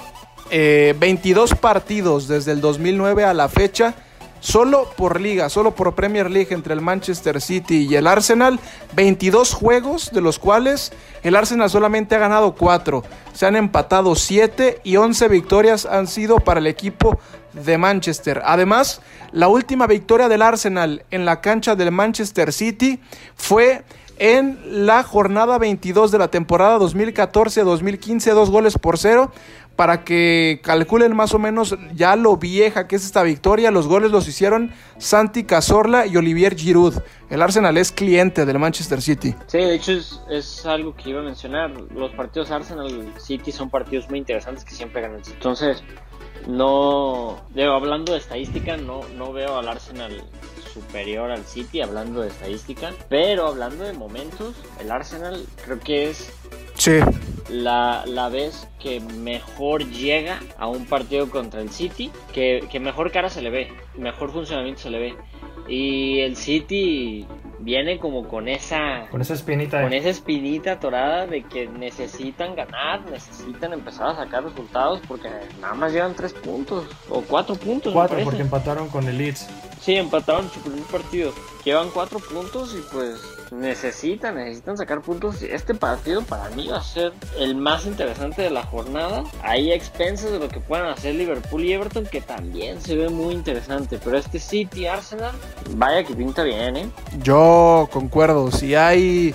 22 eh, partidos desde el 2009 a la fecha Solo por liga, solo por Premier League entre el Manchester City y el Arsenal, 22 juegos de los cuales el Arsenal solamente ha ganado 4. Se han empatado 7 y 11 victorias han sido para el equipo de Manchester. Además, la última victoria del Arsenal en la cancha del Manchester City fue en la jornada 22 de la temporada 2014-2015, dos goles por cero para que calculen más o menos ya lo vieja que es esta victoria. Los goles los hicieron Santi Cazorla y Olivier Giroud. El Arsenal es cliente del Manchester City. Sí, de hecho es, algo que iba a mencionar. Los partidos Arsenal City son partidos muy interesantes que siempre ganan. Entonces, no, hablando de estadística, no, no veo al Arsenal superior al City, hablando de estadística. Pero hablando de momentos, el Arsenal creo que es Sí. La, la, vez que mejor llega a un partido contra el City, que, que, mejor cara se le ve, mejor funcionamiento se le ve. Y el City viene como con esa con esa espinita con esa espinita torada de que necesitan ganar necesitan empezar a sacar resultados porque nada más llevan tres puntos o cuatro puntos cuatro porque empataron con el Leeds sí empataron su primer partido llevan cuatro puntos y pues necesitan, necesitan sacar puntos. Este partido para mí va a ser el más interesante de la jornada. Hay expensas de lo que puedan hacer Liverpool y Everton, que también se ve muy interesante. Pero este City Arsenal, vaya que pinta bien, ¿eh? Yo concuerdo. Si hay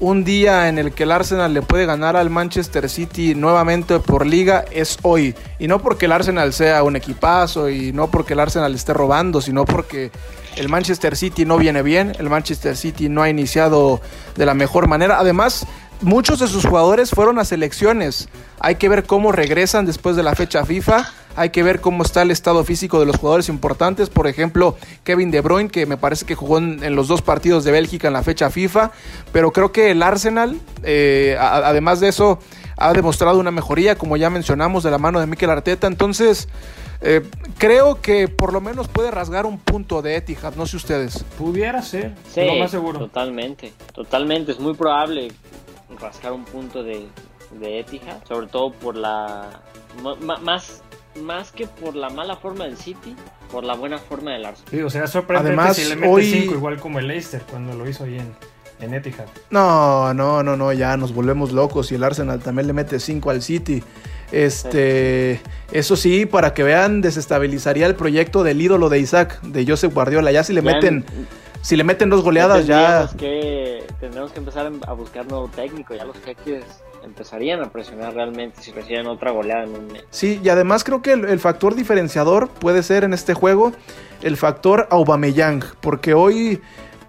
un día en el que el Arsenal le puede ganar al Manchester City nuevamente por liga es hoy. Y no porque el Arsenal sea un equipazo y no porque el Arsenal esté robando, sino porque el Manchester City no viene bien, el Manchester City no ha iniciado de la mejor manera. Además, muchos de sus jugadores fueron a selecciones. Hay que ver cómo regresan después de la fecha FIFA. Hay que ver cómo está el estado físico de los jugadores importantes. Por ejemplo, Kevin De Bruyne, que me parece que jugó en, los dos partidos de Bélgica en la fecha FIFA. Pero creo que el Arsenal, eh, además de eso, ha demostrado una mejoría, como ya mencionamos, de la mano de Mikel Arteta. Entonces, eh, creo que por lo menos puede rasgar un punto de Etihad, no sé ustedes. Pudiera ser, sí, lo más seguro. Totalmente, totalmente, es muy probable rascar un punto de, de Etihad, sobre todo por la más más que por la mala forma del City, por la buena forma del Arsenal. Sí, o sea, sorprendente Además, si le mete 5 igual como el Leicester cuando lo hizo ahí en, en Etihad. No, no, no, no, ya nos volvemos locos y el Arsenal también le mete 5 al City. Este, eso sí, para que vean, desestabilizaría el proyecto del ídolo de Isaac, de Joseph Guardiola. Ya si le meten, si le meten dos goleadas, ya. Que, tendremos que empezar a buscar nuevo técnico. Ya los jeques empezarían a presionar realmente si reciben otra goleada en un mes. Sí, y además creo que el, factor diferenciador puede ser en este juego el factor Aubameyang, porque hoy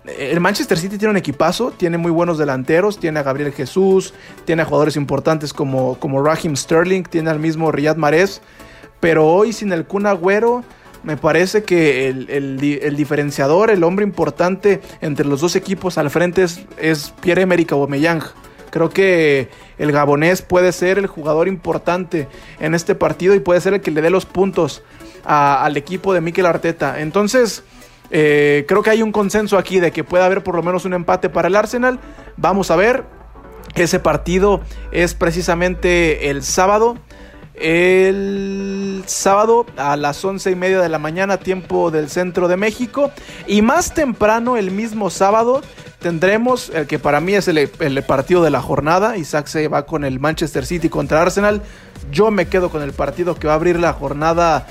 el Manchester City tiene un equipazo, tiene muy buenos delanteros, tiene a Gabriel Jesús, tiene a jugadores importantes como, como Raheem Sterling, tiene al mismo Riyad Mahrez, pero hoy sin el Kun Agüero me parece que el, diferenciador, el hombre importante entre los dos equipos al frente es, Pierre-Emerick Aubameyang. Creo que el gabonés puede ser el jugador importante en este partido y puede ser el que le dé los puntos al equipo de Mikel Arteta. Entonces, eh, creo que hay un consenso aquí de que puede haber por lo menos un empate para el Arsenal. Vamos a ver. Ese partido es precisamente el sábado. El sábado a las once y media de la mañana, tiempo del centro de México. Y más temprano, el mismo sábado, tendremos el que para mí es el, el, partido de la jornada. Isaac se va con el Manchester City contra Arsenal. Yo me quedo con el partido que va a abrir la jornada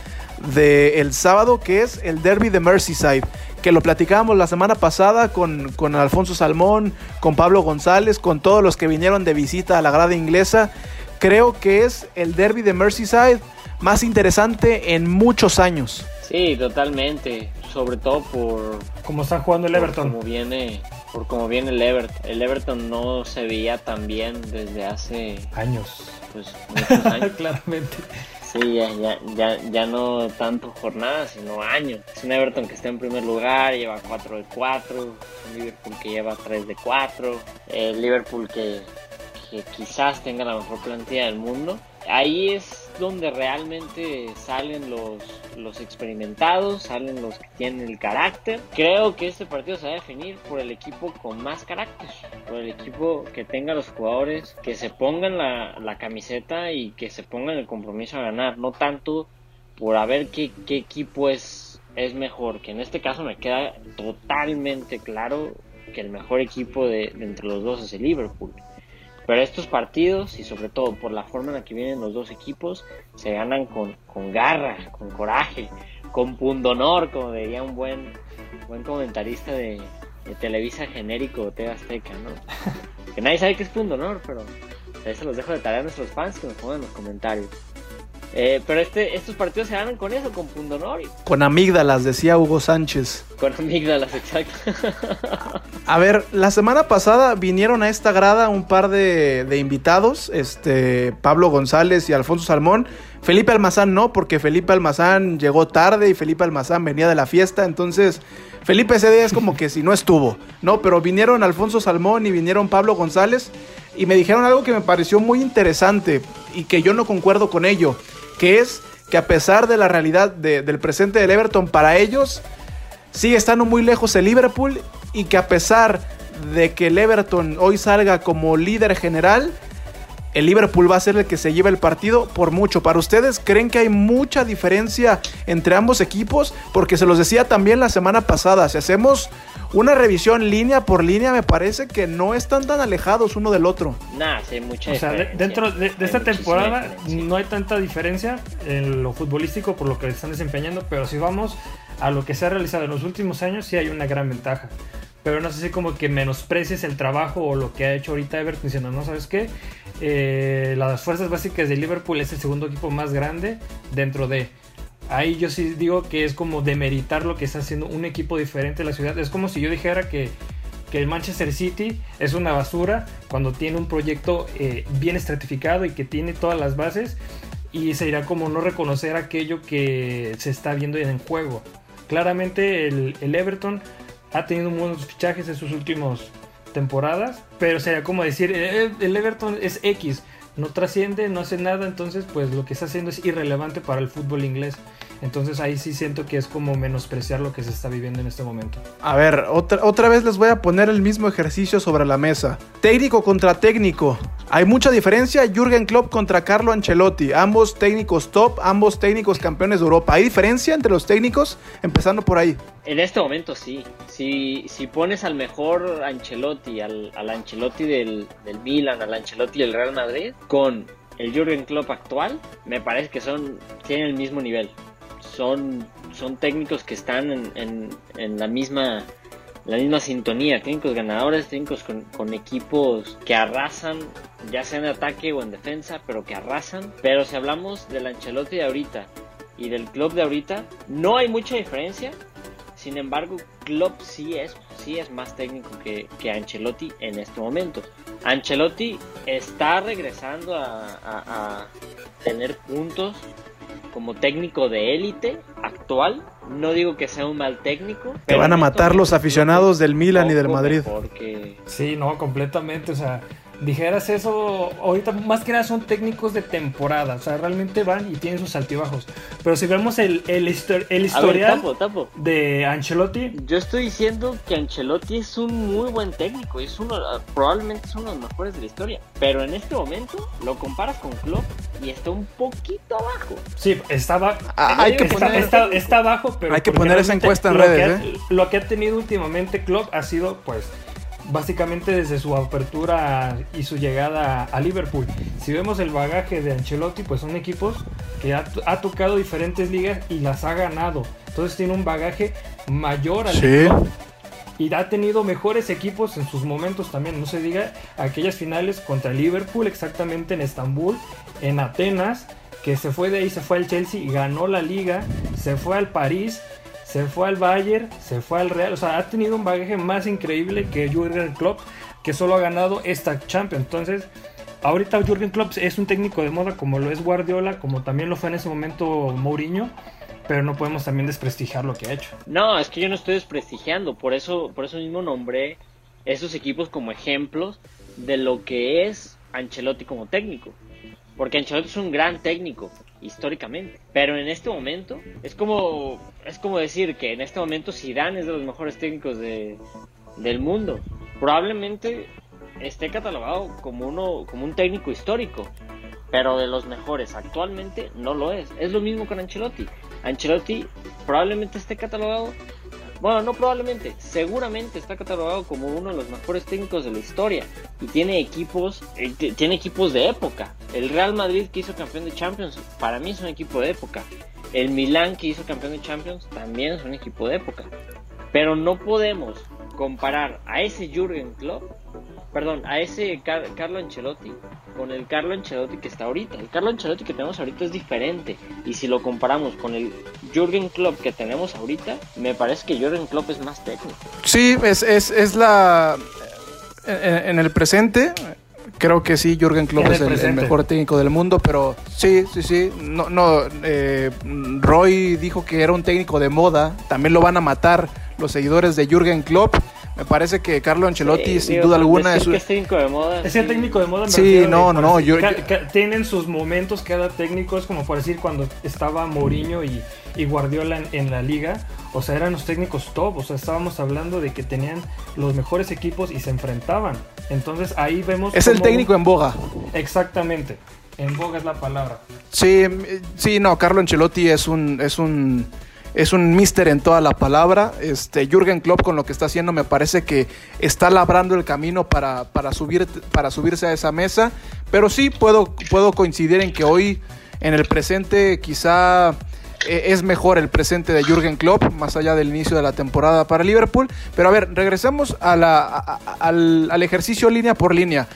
del sábado, que es el Derby de Merseyside, que lo platicábamos la semana pasada con, con Alfonso Salmón, con Pablo González, con todos los que vinieron de visita a la grada inglesa. Creo que es el Derby de Merseyside más interesante en muchos años. Sí, totalmente. Sobre todo por. Cómo está jugando el Everton. Como viene, por cómo viene el Everton. El Everton no se veía tan bien desde hace. Años. Pues muchos años. *laughs* Claramente. Sí, ya, ya, ya, ya no tanto jornadas, sino años. Es un Everton que está en primer lugar, lleva 4 de 4. Un Liverpool que lleva 3 de 4. El Liverpool que, que quizás tenga la mejor plantilla del mundo. Ahí es donde realmente salen los, los experimentados, salen los que tienen el carácter. Creo que este partido se va a definir por el equipo con más carácter, por el equipo que tenga los jugadores que se pongan la, la camiseta y que se pongan el compromiso a ganar, no tanto por a ver qué, qué equipo es, es mejor, que en este caso me queda totalmente claro que el mejor equipo de, de entre los dos es el Liverpool. Pero estos partidos, y sobre todo por la forma en la que vienen los dos equipos, se ganan con, con garra, con coraje, con pundonor, como diría un buen, buen comentarista de, Televisa genérico de Azteca, ¿no? *laughs* que nadie sabe qué es pundonor, pero ahí se los dejo de tarea a nuestros fans que nos pongan en los comentarios. Eh, pero este, estos partidos se ganan con eso, con pundonor. Con amígdalas, decía Hugo Sánchez. Con amígdalas, exacto. a ver, la semana pasada vinieron a esta grada un par de, de, invitados, este, Pablo González y Alfonso Salmón. Felipe Almazán no, porque Felipe Almazán llegó tarde y Felipe Almazán venía de la fiesta, entonces Felipe ese día es como que si no estuvo, ¿no? Pero vinieron Alfonso Salmón y vinieron Pablo González y me dijeron algo que me pareció muy interesante y que yo no concuerdo con ello que es que a pesar de la realidad del presente del Everton para ellos, sigue estando muy lejos el Liverpool y que a pesar de que el Everton hoy salga como líder general, el Liverpool va a ser el que se lleva el partido por mucho. ¿Para ustedes creen que hay mucha diferencia entre ambos equipos? Porque se los decía también la semana pasada, si hacemos una revisión línea por línea, me parece que no están tan alejados uno del otro. Nada, sí, mucha O sea, dentro de, esta temporada no hay tanta diferencia en lo futbolístico por lo que están desempeñando, pero si vamos a lo que se ha realizado en los últimos años, sí hay una gran ventaja pero no sé si como que menosprecies el trabajo o lo que ha hecho ahorita Everton diciendo, no, ¿sabes qué? Eh, las fuerzas básicas de Liverpool es el segundo equipo más grande dentro de... Ahí yo sí digo que es como demeritar lo que está haciendo un equipo diferente de la ciudad. Es como si yo dijera que que el Manchester City es una basura cuando tiene un proyecto eh, bien estratificado y que tiene todas las bases y sería como no reconocer aquello que se está viendo en juego. Claramente el, el Everton ha tenido buenos fichajes en sus últimas temporadas, pero sería como decir, el Everton es X, no trasciende, no hace nada, entonces pues lo que está haciendo es irrelevante para el fútbol inglés. Entonces ahí sí siento que es como menospreciar lo que se está viviendo en este momento. A ver, otra, otra vez les voy a poner el mismo ejercicio sobre la mesa. Técnico contra técnico. Hay mucha diferencia. Jürgen Klopp contra Carlo Ancelotti. Ambos técnicos top, ambos técnicos campeones de Europa. ¿Hay diferencia entre los técnicos? Empezando por ahí. En este momento sí. Si, si pones al mejor Ancelotti, al, al Ancelotti del, del Milan, al Ancelotti del Real Madrid, con el Jürgen Klopp actual, me parece que son tienen el mismo nivel son, son técnicos que están en, en, la misma la misma sintonía, técnicos ganadores, técnicos con, con, equipos que arrasan, ya sea en ataque o en defensa, pero que arrasan. Pero si hablamos del Ancelotti de ahorita y del club de ahorita, no hay mucha diferencia. Sin embargo, Klopp sí es, sí es más técnico que, que Ancelotti en este momento. Ancelotti está regresando a, a tener puntos como técnico de élite actual. No digo que sea un mal técnico. Te van a matar los aficionados del Milan y del Madrid. Porque... Sí, no, completamente. O sea, dijeras eso, ahorita más que nada son técnicos de temporada, o sea, realmente van y tienen sus altibajos. Pero si vemos el, el, histor el historial ver, tapo, tapo. de Ancelotti. Yo estoy diciendo que Ancelotti es un muy buen técnico, es uno, probablemente es uno de los mejores de la historia. Pero en este momento lo comparas con Klopp y está un poquito abajo. Sí, estaba, ah, hay que está, poner, está, está, abajo, pero hay que poner esa encuesta en lo redes. Que, ¿eh? Lo que ha tenido últimamente Klopp ha sido, pues, básicamente desde su apertura y su llegada a Liverpool. Si vemos el bagaje de Ancelotti, pues son equipos que ha, ha tocado diferentes ligas y las ha ganado. Entonces tiene un bagaje mayor al sí. y ha tenido mejores equipos en sus momentos también. No se diga aquellas finales contra Liverpool, exactamente en Estambul, en Atenas, que se fue de ahí, se fue al Chelsea y ganó la liga, se fue al París se fue al Bayern, se fue al Real, o sea, ha tenido un bagaje más increíble que Jurgen Klopp, que solo ha ganado esta Champions. Entonces, ahorita Jurgen Klopp es un técnico de moda como lo es Guardiola, como también lo fue en ese momento Mourinho, pero no podemos también desprestigiar lo que ha hecho. No, es que yo no estoy desprestigiando, por eso, por eso mismo nombré esos equipos como ejemplos de lo que es Ancelotti como técnico. Porque Ancelotti es un gran técnico, históricamente. Pero en este momento es como es como decir que en este momento Zidane es de los mejores técnicos de, del mundo. Probablemente esté catalogado como uno como un técnico histórico, pero de los mejores actualmente no lo es. Es lo mismo con Ancelotti. Ancelotti probablemente esté catalogado bueno, no probablemente, seguramente está catalogado como uno de los mejores técnicos de la historia y tiene equipos, eh, tiene equipos de época. El Real Madrid que hizo campeón de Champions, para mí es un equipo de época. El Milán que hizo campeón de Champions también es un equipo de época. Pero no podemos comparar a ese Jürgen Klopp, perdón, a ese Car Carlo Ancelotti con el Carlo Ancelotti que está ahorita. El Carlo Ancelotti que tenemos ahorita es diferente. Y si lo comparamos con el Jürgen Klopp que tenemos ahorita, me parece que Jürgen Klopp es más técnico. Sí, es, es, es la... En, en, el presente, creo que sí, Jürgen Klopp es el mejor técnico del mundo, pero sí, sí, sí. No, no, eh, Roy dijo que era un técnico de moda. También lo van a matar los seguidores de Jürgen Klopp. Me parece que Carlo Ancelotti, Sí, sin digo, duda alguna, es un- que es técnico de moda. Es el sí. técnico de moda. Sí, no, no, yo- tienen sus momentos cada técnico, es como por decir cuando estaba Mourinho y, y Guardiola en, en la liga, o sea, eran los técnicos top, o sea, estábamos hablando de que tenían los mejores equipos y se enfrentaban. Entonces ahí vemos... es el técnico en boga. Exactamente, en boga es la palabra. Sí, sí, no, Carlo Ancelotti es un, es un, es un mister en toda la palabra. Este, Jürgen Klopp con lo que está haciendo me parece que está labrando el camino para, para, subir, para subirse a esa mesa. Pero sí puedo, puedo coincidir en que hoy, en el presente, quizá eh, es mejor el presente de Jürgen Klopp, más allá del inicio de la temporada para Liverpool. Pero a ver, regresemos a la, a- a- al, al ejercicio línea por línea.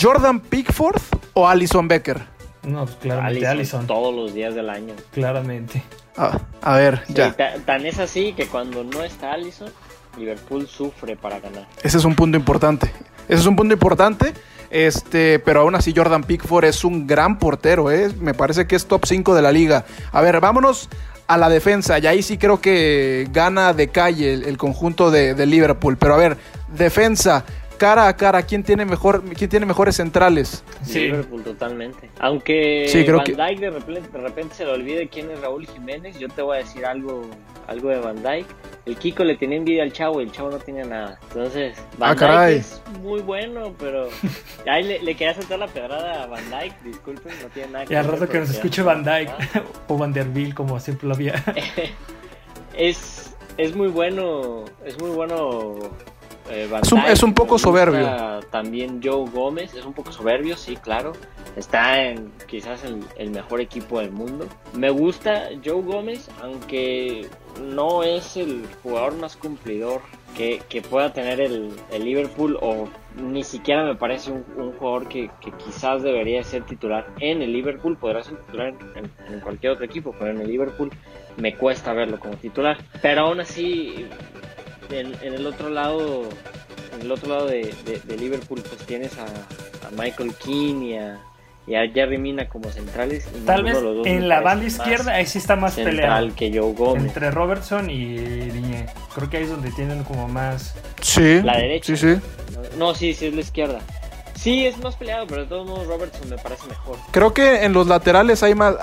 ¿Jordan Pickford o Alison Becker? No, pues claramente Allison, todos los días del año. claramente. Ah, a ver, Sí, ya. ta- tan es así que cuando no está Allison, Liverpool sufre para ganar. Ese es un punto importante. Ese es un punto importante. Este, pero aún así Jordan Pickford es un gran portero, ¿eh? me parece que es top 5 de la liga. A ver, vámonos a la defensa, y ahí sí creo que gana de calle el, conjunto de, de, Liverpool. Pero a ver, defensa, cara a cara, ¿quién tiene, mejor, quién tiene mejores centrales? Sí. Liverpool totalmente. Aunque Van Dijk de repente, de repente se le olvide quién es Raúl Jiménez, yo te voy a decir algo, algo de Van Dijk. El Kiko le tenía envidia al chavo y el chavo no tenía nada. Entonces, Van ah, Dijk es muy bueno, pero *laughs* ahí le, le, quería saltar la pedrada a Van Dijk, disculpen, no tiene nada que ver. Y al rato que nos escuche Van Dijk *laughs* o Van der Biel, como siempre lo había. *laughs* es, es muy bueno, es muy bueno eh, es, un, poco soberbio. También Joe Gómez es un poco soberbio, sí, claro. Está en quizás el, el, mejor equipo del mundo. Me gusta Joe Gómez, aunque no es el jugador más cumplidor que, pueda tener el, Liverpool o ni siquiera me parece un, jugador que, quizás debería ser titular en el Liverpool, podrá ser titular en, cualquier otro equipo, pero en el Liverpool me cuesta verlo como titular. Pero aún así en, el otro lado, en el otro lado de, Liverpool, pues tienes a, Michael Keane y a, Jerry Mina como centrales. Tal vez en la banda izquierda ahí sí está más peleado. que Joe Gómez. Entre Robertson y Diñé. Creo que ahí es donde tienen como más. Sí. La derecha. Sí, sí. No, sí, sí es la izquierda. Sí, es más peleado, pero de todos modos Robertson me parece mejor. Creo que en los laterales hay más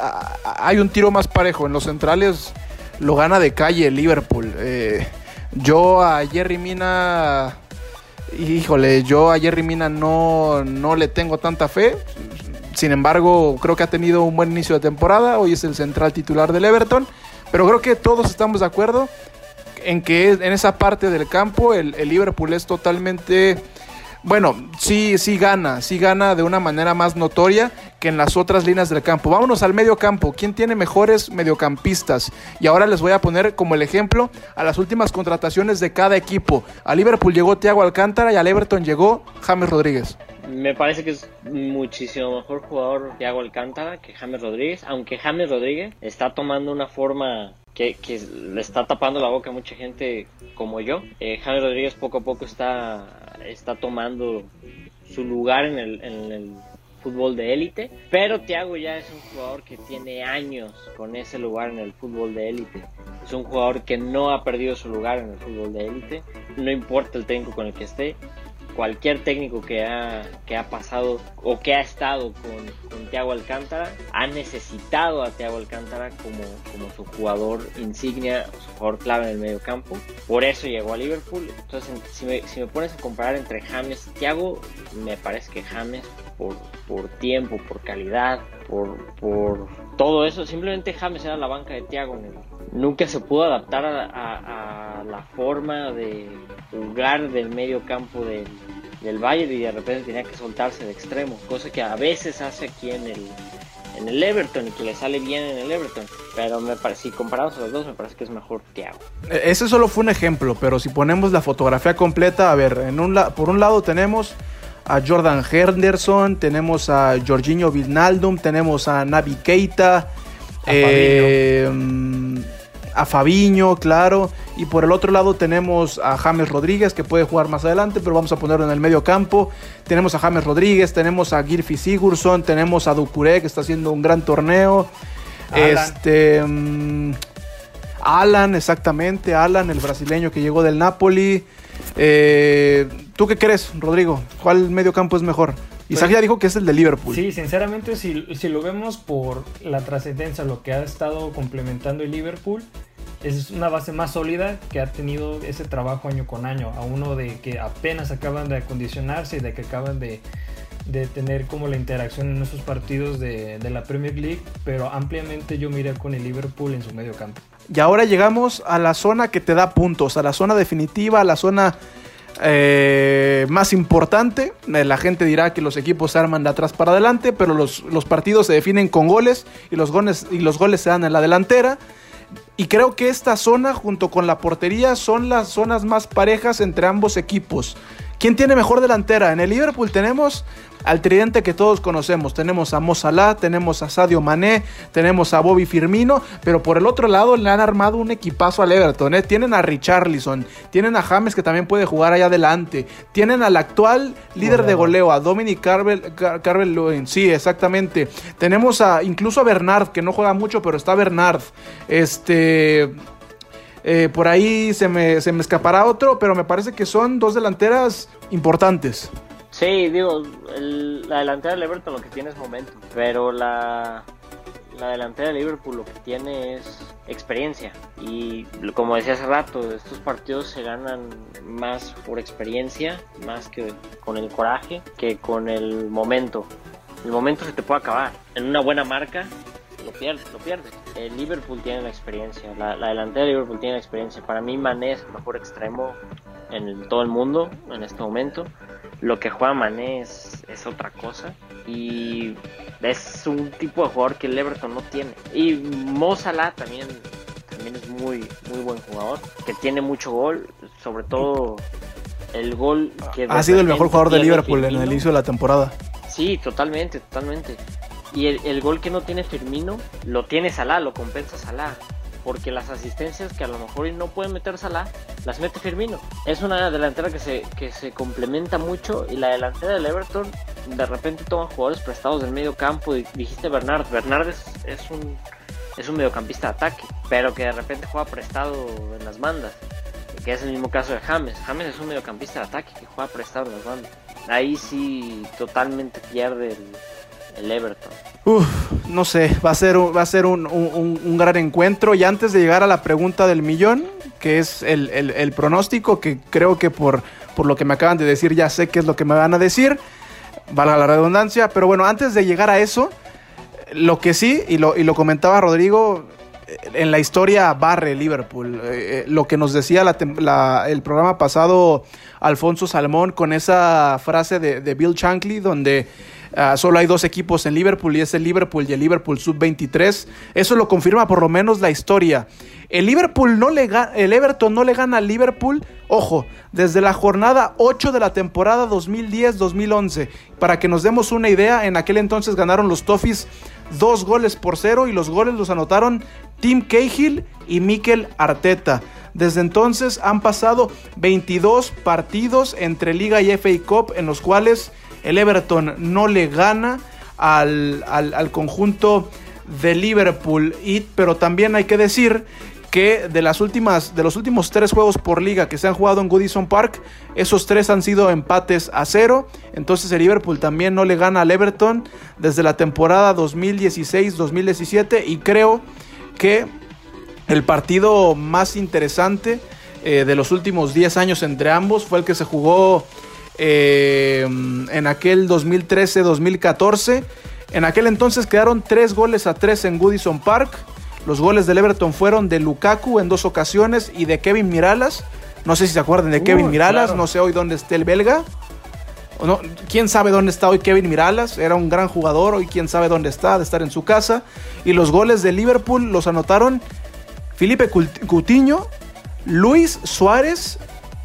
hay un tiro más parejo. En los centrales lo gana de calle Liverpool. Eh, yo a Jerry Mina, híjole, yo a Jerry Mina no, no le tengo tanta fe. Sin embargo, creo que ha tenido un buen inicio de temporada. Hoy es el central titular del Everton. Pero creo que todos estamos de acuerdo en que en esa parte del campo el, el Liverpool es totalmente bueno, sí, sí gana, sí gana de una manera más notoria que en las otras líneas del campo. Vámonos al medio campo. ¿Quién tiene mejores mediocampistas? Y ahora les voy a poner como el ejemplo a las últimas contrataciones de cada equipo. A Liverpool llegó Thiago Alcántara y al Everton llegó James Rodríguez. Me parece que es muchísimo mejor jugador Thiago Alcántara que James Rodríguez, aunque James Rodríguez está tomando una forma que, le está tapando la boca a mucha gente como yo. Eh, James Rodríguez poco a poco está, está tomando su lugar en el, en el fútbol de élite, pero Thiago ya es un jugador que tiene años con ese lugar en el fútbol de élite. Es un jugador que no ha perdido su lugar en el fútbol de élite, no importa el técnico con el que esté, cualquier técnico que ha, que ha pasado o que ha estado con, con Thiago Alcántara ha necesitado a Thiago Alcántara como, como su jugador insignia, su jugador clave en el medio campo. Por eso llegó a Liverpool. Entonces, si me, pones a comparar entre James y Thiago, me parece que James por, por tiempo, por calidad, por, por todo eso, simplemente James era la banca de Thiago. Nunca se pudo adaptar a, a la forma de jugar del medio campo del, del Bayern y de repente tenía que soltarse de extremo, cosa que a veces hace aquí en el, en el Everton y que le sale bien en el Everton. Pero me parece, si comparamos a los dos, me parece que es mejor Thiago. E, ese solo fue un ejemplo, pero si ponemos la fotografía completa, a ver, en un por un lado tenemos a Jordan Henderson, tenemos a Jorginho Wijnaldum, tenemos a Navi Keita, eh, a Fabiño, claro. Y por el otro lado tenemos a James Rodríguez, que puede jugar más adelante, pero vamos a ponerlo en el medio campo. Tenemos a James Rodríguez, tenemos a Girfi Sigurdsson, tenemos a Ducuré, que está haciendo un gran torneo. Alan. Este. Mm, Alan, exactamente. Alan, el brasileño que llegó del Napoli. Eh, ¿Tú qué crees, Rodrigo? ¿Cuál medio campo es mejor? Isaac pues ya dijo que es el de Liverpool. Sí, sinceramente, si, si lo vemos por la trascendencia, lo que ha estado complementando el Liverpool, es una base más sólida que ha tenido ese trabajo año con año, a uno de que apenas acaban de acondicionarse y de que acaban de, de tener como la interacción en esos partidos de, de, la Premier League, pero ampliamente yo miré con el Liverpool en su medio campo. Y ahora llegamos a la zona que te da puntos, a la zona definitiva, a la zona eh, más importante. Eh, la gente dirá que los equipos se arman de atrás para adelante, pero los, los, partidos se definen con goles y los goles, y los goles se dan en la delantera. Y creo que esta zona, junto con la portería, son las zonas más parejas entre ambos equipos. ¿Quién tiene mejor delantera? En el Liverpool tenemos al tridente que todos conocemos. Tenemos a Mo Salah, tenemos a Sadio Mané, tenemos a Bobby Firmino, pero por el otro lado le han armado un equipazo al Everton. ¿eh? Tienen a Richarlison, tienen a James que también puede jugar allá adelante, tienen al actual líder de goleo, a Dominic Carvel, Carvel Sí, exactamente. Tenemos a incluso a Bernard, que no juega mucho, pero está Bernard. Este. Eh, por ahí se me, se me escapará otro, pero me parece que son dos delanteras importantes. Sí, digo, la delantera de Everton lo que tiene es momento, pero la, la delantera de Liverpool lo que tiene es experiencia. Y como decía hace rato, estos partidos se ganan más por experiencia, más que con el coraje, que con el momento. El momento se te puede acabar. En una buena marca lo pierdes, lo pierdes. El Liverpool tiene la experiencia, la, la delantera de Liverpool tiene la experiencia. Para mí Mané es el mejor extremo en todo el mundo en este momento. Lo que juega Mané es, otra cosa. Y es un tipo de jugador que el Everton no tiene. Y Mo Salah también, también es muy, muy buen jugador. Que tiene mucho gol. Sobre todo el gol que... Ha sido el mejor jugador de Liverpool en el inicio de la temporada. Sí, totalmente, totalmente. Y el, gol que no tiene Firmino lo tiene Salah, lo compensa Salah porque las asistencias que a lo mejor no puede meter Salah, las mete Firmino. Es una delantera que se, que se complementa mucho y la delantera del Everton de repente toman jugadores prestados del medio campo dijiste Bernard, Bernard es, un es un mediocampista de ataque, pero que de repente juega prestado en las bandas, que es el mismo caso de James. James es un mediocampista de ataque que juega prestado en las bandas. Ahí sí totalmente pierde el, el Everton. Uf, no sé, va a ser, va a ser un, gran encuentro. Y antes de llegar a la pregunta del millón, que es el, pronóstico, que creo que por, por lo que me acaban de decir ya sé qué es lo que me van a decir, valga la redundancia, pero bueno, antes de llegar a eso, lo que sí, y lo, y lo comentaba Rodrigo, en la historia barre Liverpool. Eh, eh, lo que nos decía el programa pasado Alfonso Salmón con esa frase de, de Bill Shankly, donde Ah, solo hay dos equipos en Liverpool y es el Liverpool y el Liverpool Sub-23. Eso lo confirma por lo menos la historia. El Liverpool no le el Everton no le gana al Liverpool, ojo, desde la jornada 8 de la temporada 2010-2011. Para que nos demos una idea, en aquel entonces ganaron los Toffees dos goles por cero y los goles los anotaron Tim Cahill y Mikel Arteta. Desde entonces han pasado 22 partidos entre Liga y FA Cup en los cuales el Everton no le gana al, conjunto de Liverpool. Y, pero también hay que decir que de las últimas de los últimos tres juegos por liga que se han jugado en Goodison Park, esos tres han sido empates a cero. Entonces el Liverpool también no le gana al Everton desde la temporada 2016-2017 y creo que el partido más interesante eh, de los últimos 10 años entre ambos fue el que se jugó eh, en aquel 2013-2014. En aquel entonces quedaron 3 goles a 3 en Goodison Park. Los goles del Everton fueron de Lukaku en dos ocasiones y de Kevin Miralas. No sé si se acuerdan de Kevin Miralas, no sé hoy dónde esté el belga. No, quién sabe dónde está hoy Kevin Miralas, era un gran jugador, hoy quién sabe dónde está, de estar en su casa. Y los goles de Liverpool los anotaron Felipe Coutinho, Luis Suárez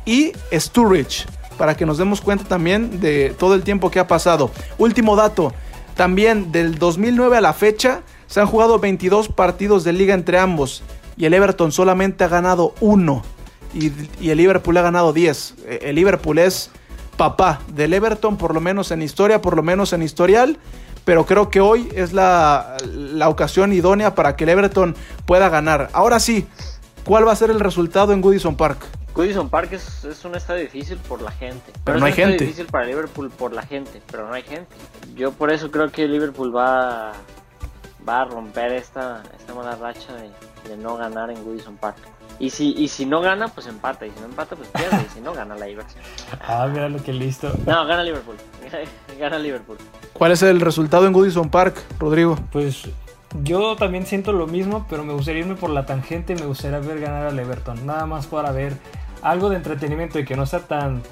y Sturridge para que nos demos cuenta también de todo el tiempo que ha pasado. Último dato, también del 2009 a la fecha se han jugado 22 partidos de liga entre ambos y el Everton solamente ha ganado uno y, el Liverpool ha ganado 10. E, el Liverpool es papá del Everton, por lo menos en historia, por lo menos en historial. Pero creo que hoy es la, la ocasión idónea para que el Everton pueda ganar. Ahora sí, ¿cuál va a ser el resultado en Goodison Park? Goodison Park es, es, un estadio difícil por la gente. Pero, no hay gente. difícil para Liverpool por la gente, pero no hay gente. Yo por eso creo que Liverpool va, va a romper esta, esta mala racha de, no ganar en Goodison Park. Y si, y si no gana, pues empata. Y si no empata, pues pierde. y si no, gana la diversión. *laughs* Ah, mira lo que listo. No, gana Liverpool. *laughs* gana Liverpool. ¿Cuál es el resultado en Goodison Park, Rodrigo? Pues yo también siento lo mismo, pero me gustaría irme por la tangente y me gustaría ver ganar al Everton. Nada más para ver algo de entretenimiento y que no sea tan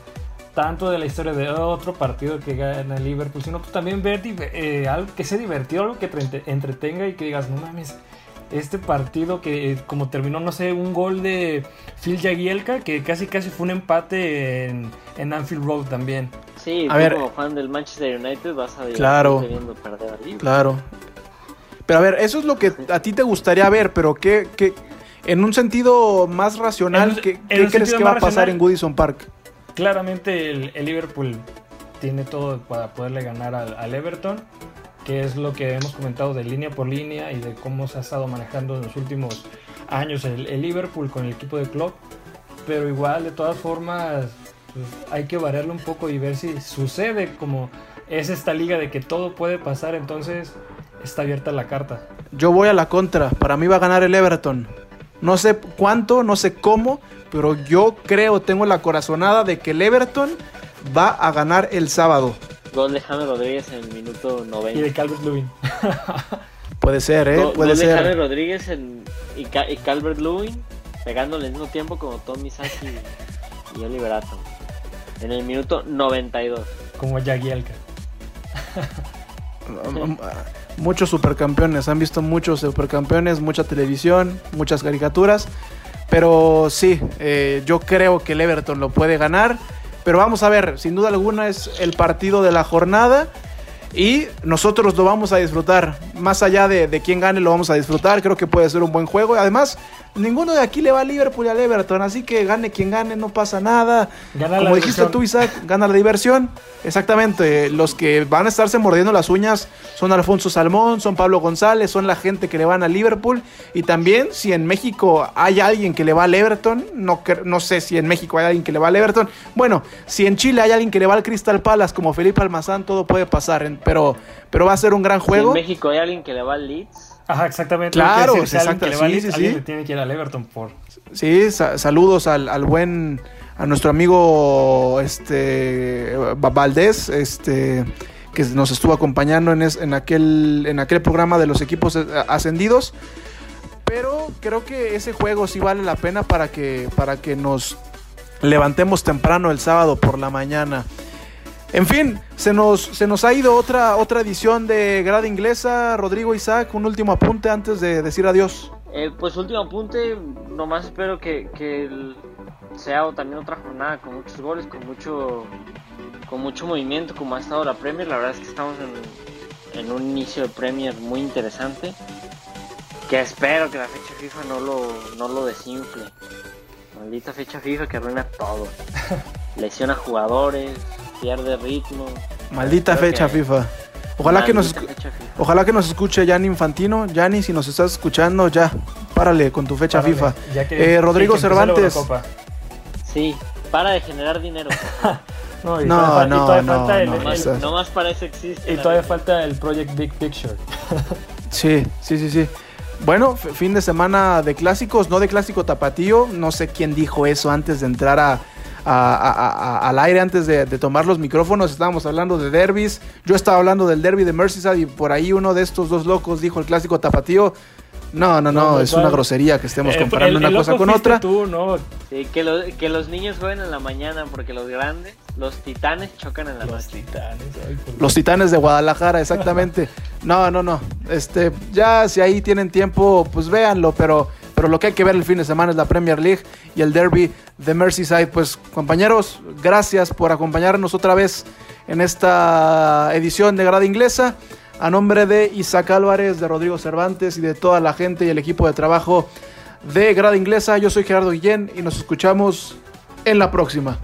tanto de la historia de otro partido que gana el Liverpool, sino pues también ver eh, algo que sea divertido, algo que te entretenga y que digas, no mames, este partido que como terminó, no sé, un gol de Phil Jagielka, que casi casi fue un empate en, en Anfield Road también. Sí, A tú ver. como fan del Manchester United vas a Claro. divertirte viendo perder al Liverpool. Claro. Pero a ver, eso es lo que a ti te gustaría ver, pero ¿qué, qué- en un sentido más racional, En ¿qué, en qué un crees que va a pasar racional. en Goodison Park? Claramente el, el Liverpool tiene todo para poderle ganar al, al Everton, que es lo que hemos comentado de línea por línea y de cómo se ha estado manejando en los últimos años el, el Liverpool con el equipo de club. Pero igual, de todas formas, pues, hay que variarlo un poco y ver si sucede como es esta liga de que todo puede pasar, entonces está abierta la carta. Yo voy a la contra. Para mí va a ganar el Everton. No sé cuánto, no sé cómo, pero yo creo, tengo la corazonada de que el Everton va a ganar el sábado. Gol de James Rodríguez en el minuto Y 90. de Calvert Lewin. *laughs* Puede ser, ¿eh? Gol- Puede gol de James ser. Rodríguez en- y, Ca- y Calvert Lewin pegándole al mismo tiempo como Tommy Saki y, y Oliver Atom. En el minuto 92. como Jagielka. *laughs* Muchos supercampeones, han visto muchos supercampeones, mucha televisión, muchas caricaturas. Pero sí, eh, yo creo que el Everton lo puede ganar. Pero vamos a ver, sin duda alguna es el partido de la jornada. Y nosotros lo vamos a disfrutar. Más allá de, quién gane, lo vamos a disfrutar. Creo que puede ser un buen juego. Además, ninguno de aquí le va a Liverpool y al Everton. Así que gane quien gane, no pasa nada. Gana la Como dijiste diversión. tú, Isaac, gana la diversión. Exactamente. Los que van a estarse mordiendo las uñas son Alfonso Salmón, son Pablo González, son la gente que le van a Liverpool. Y también, si en México hay alguien que le va al Everton, no, no sé si en México hay alguien que le va al Everton. Bueno, si en Chile hay alguien que le va al Crystal Palace, como Felipe Almazán, todo puede pasar. Pero, pero va a ser un gran Si juego. en México hay alguien que le va al Leeds. Ajá, exactamente. Claro, decir, si que le va al sí, sí, sí. le tiene que ir al Everton por Sí, sa- saludos al, al buen, a nuestro amigo este Va- Valdés, este que nos estuvo acompañando en, es- en aquel, en aquel programa de los equipos eh, ascendidos. Pero creo que ese juego sí vale la pena para que, para que nos levantemos temprano el sábado por la mañana. En fin, se nos, se nos ha ido otra, otra edición de Grada Inglesa. Rodrigo Isaac, un último apunte antes de decir adiós. Eh, pues último apunte, nomás espero que, que sea también otra jornada con muchos goles, con mucho con mucho movimiento como ha estado la Premier. La verdad es que estamos en, en un inicio de Premier muy interesante. Que espero que la fecha FIFA no lo, no lo desinfle. Maldita fecha FIFA que arruina todo. *laughs* Lesiona jugadores, pierde ritmo. Maldita fecha que- FIFA. Ojalá que, nos, fecha FIFA. ojalá que nos escuche Gianni Infantino. Gianni, si nos estás escuchando, ya, párale con tu fecha Párale, FIFA. Eh, Rodrigo Cervantes. Sí, para de generar dinero. *laughs* No, y No, todavía, y no, todavía no, falta el, no, el- no. No más para eso existe. y todavía falta el Project Big Picture. *laughs* Sí, sí, sí, sí. Bueno, fin de semana de clásicos, no de clásico tapatío. No sé quién dijo eso antes de entrar a, a- a- a- al aire, antes de, de tomar los micrófonos. Estábamos hablando de derbis. Yo estaba hablando del derby de Merseyside y por ahí uno de estos dos locos dijo el clásico tapatío. No, no, no, No, es una grosería que estemos Eh, comparando el- una el cosa con otra. Tú, ¿no? Sí, que, lo- que los niños jueguen en la mañana porque los grandes, los titanes chocan en la Los noche. titanes. ay, Los Titanes de Guadalajara, exactamente. *laughs* No, no, no. Este, ya si ahí tienen tiempo, pues véanlo, pero, pero lo que hay que ver el fin de semana es la Premier League y el Derby de Merseyside. Pues compañeros, gracias por acompañarnos otra vez en esta edición de Grada Inglesa. A nombre de Isaac Álvarez, de Rodrigo Cervantes y de toda la gente y el equipo de trabajo de Grada Inglesa, yo soy Gerardo Guillén y nos escuchamos en la próxima.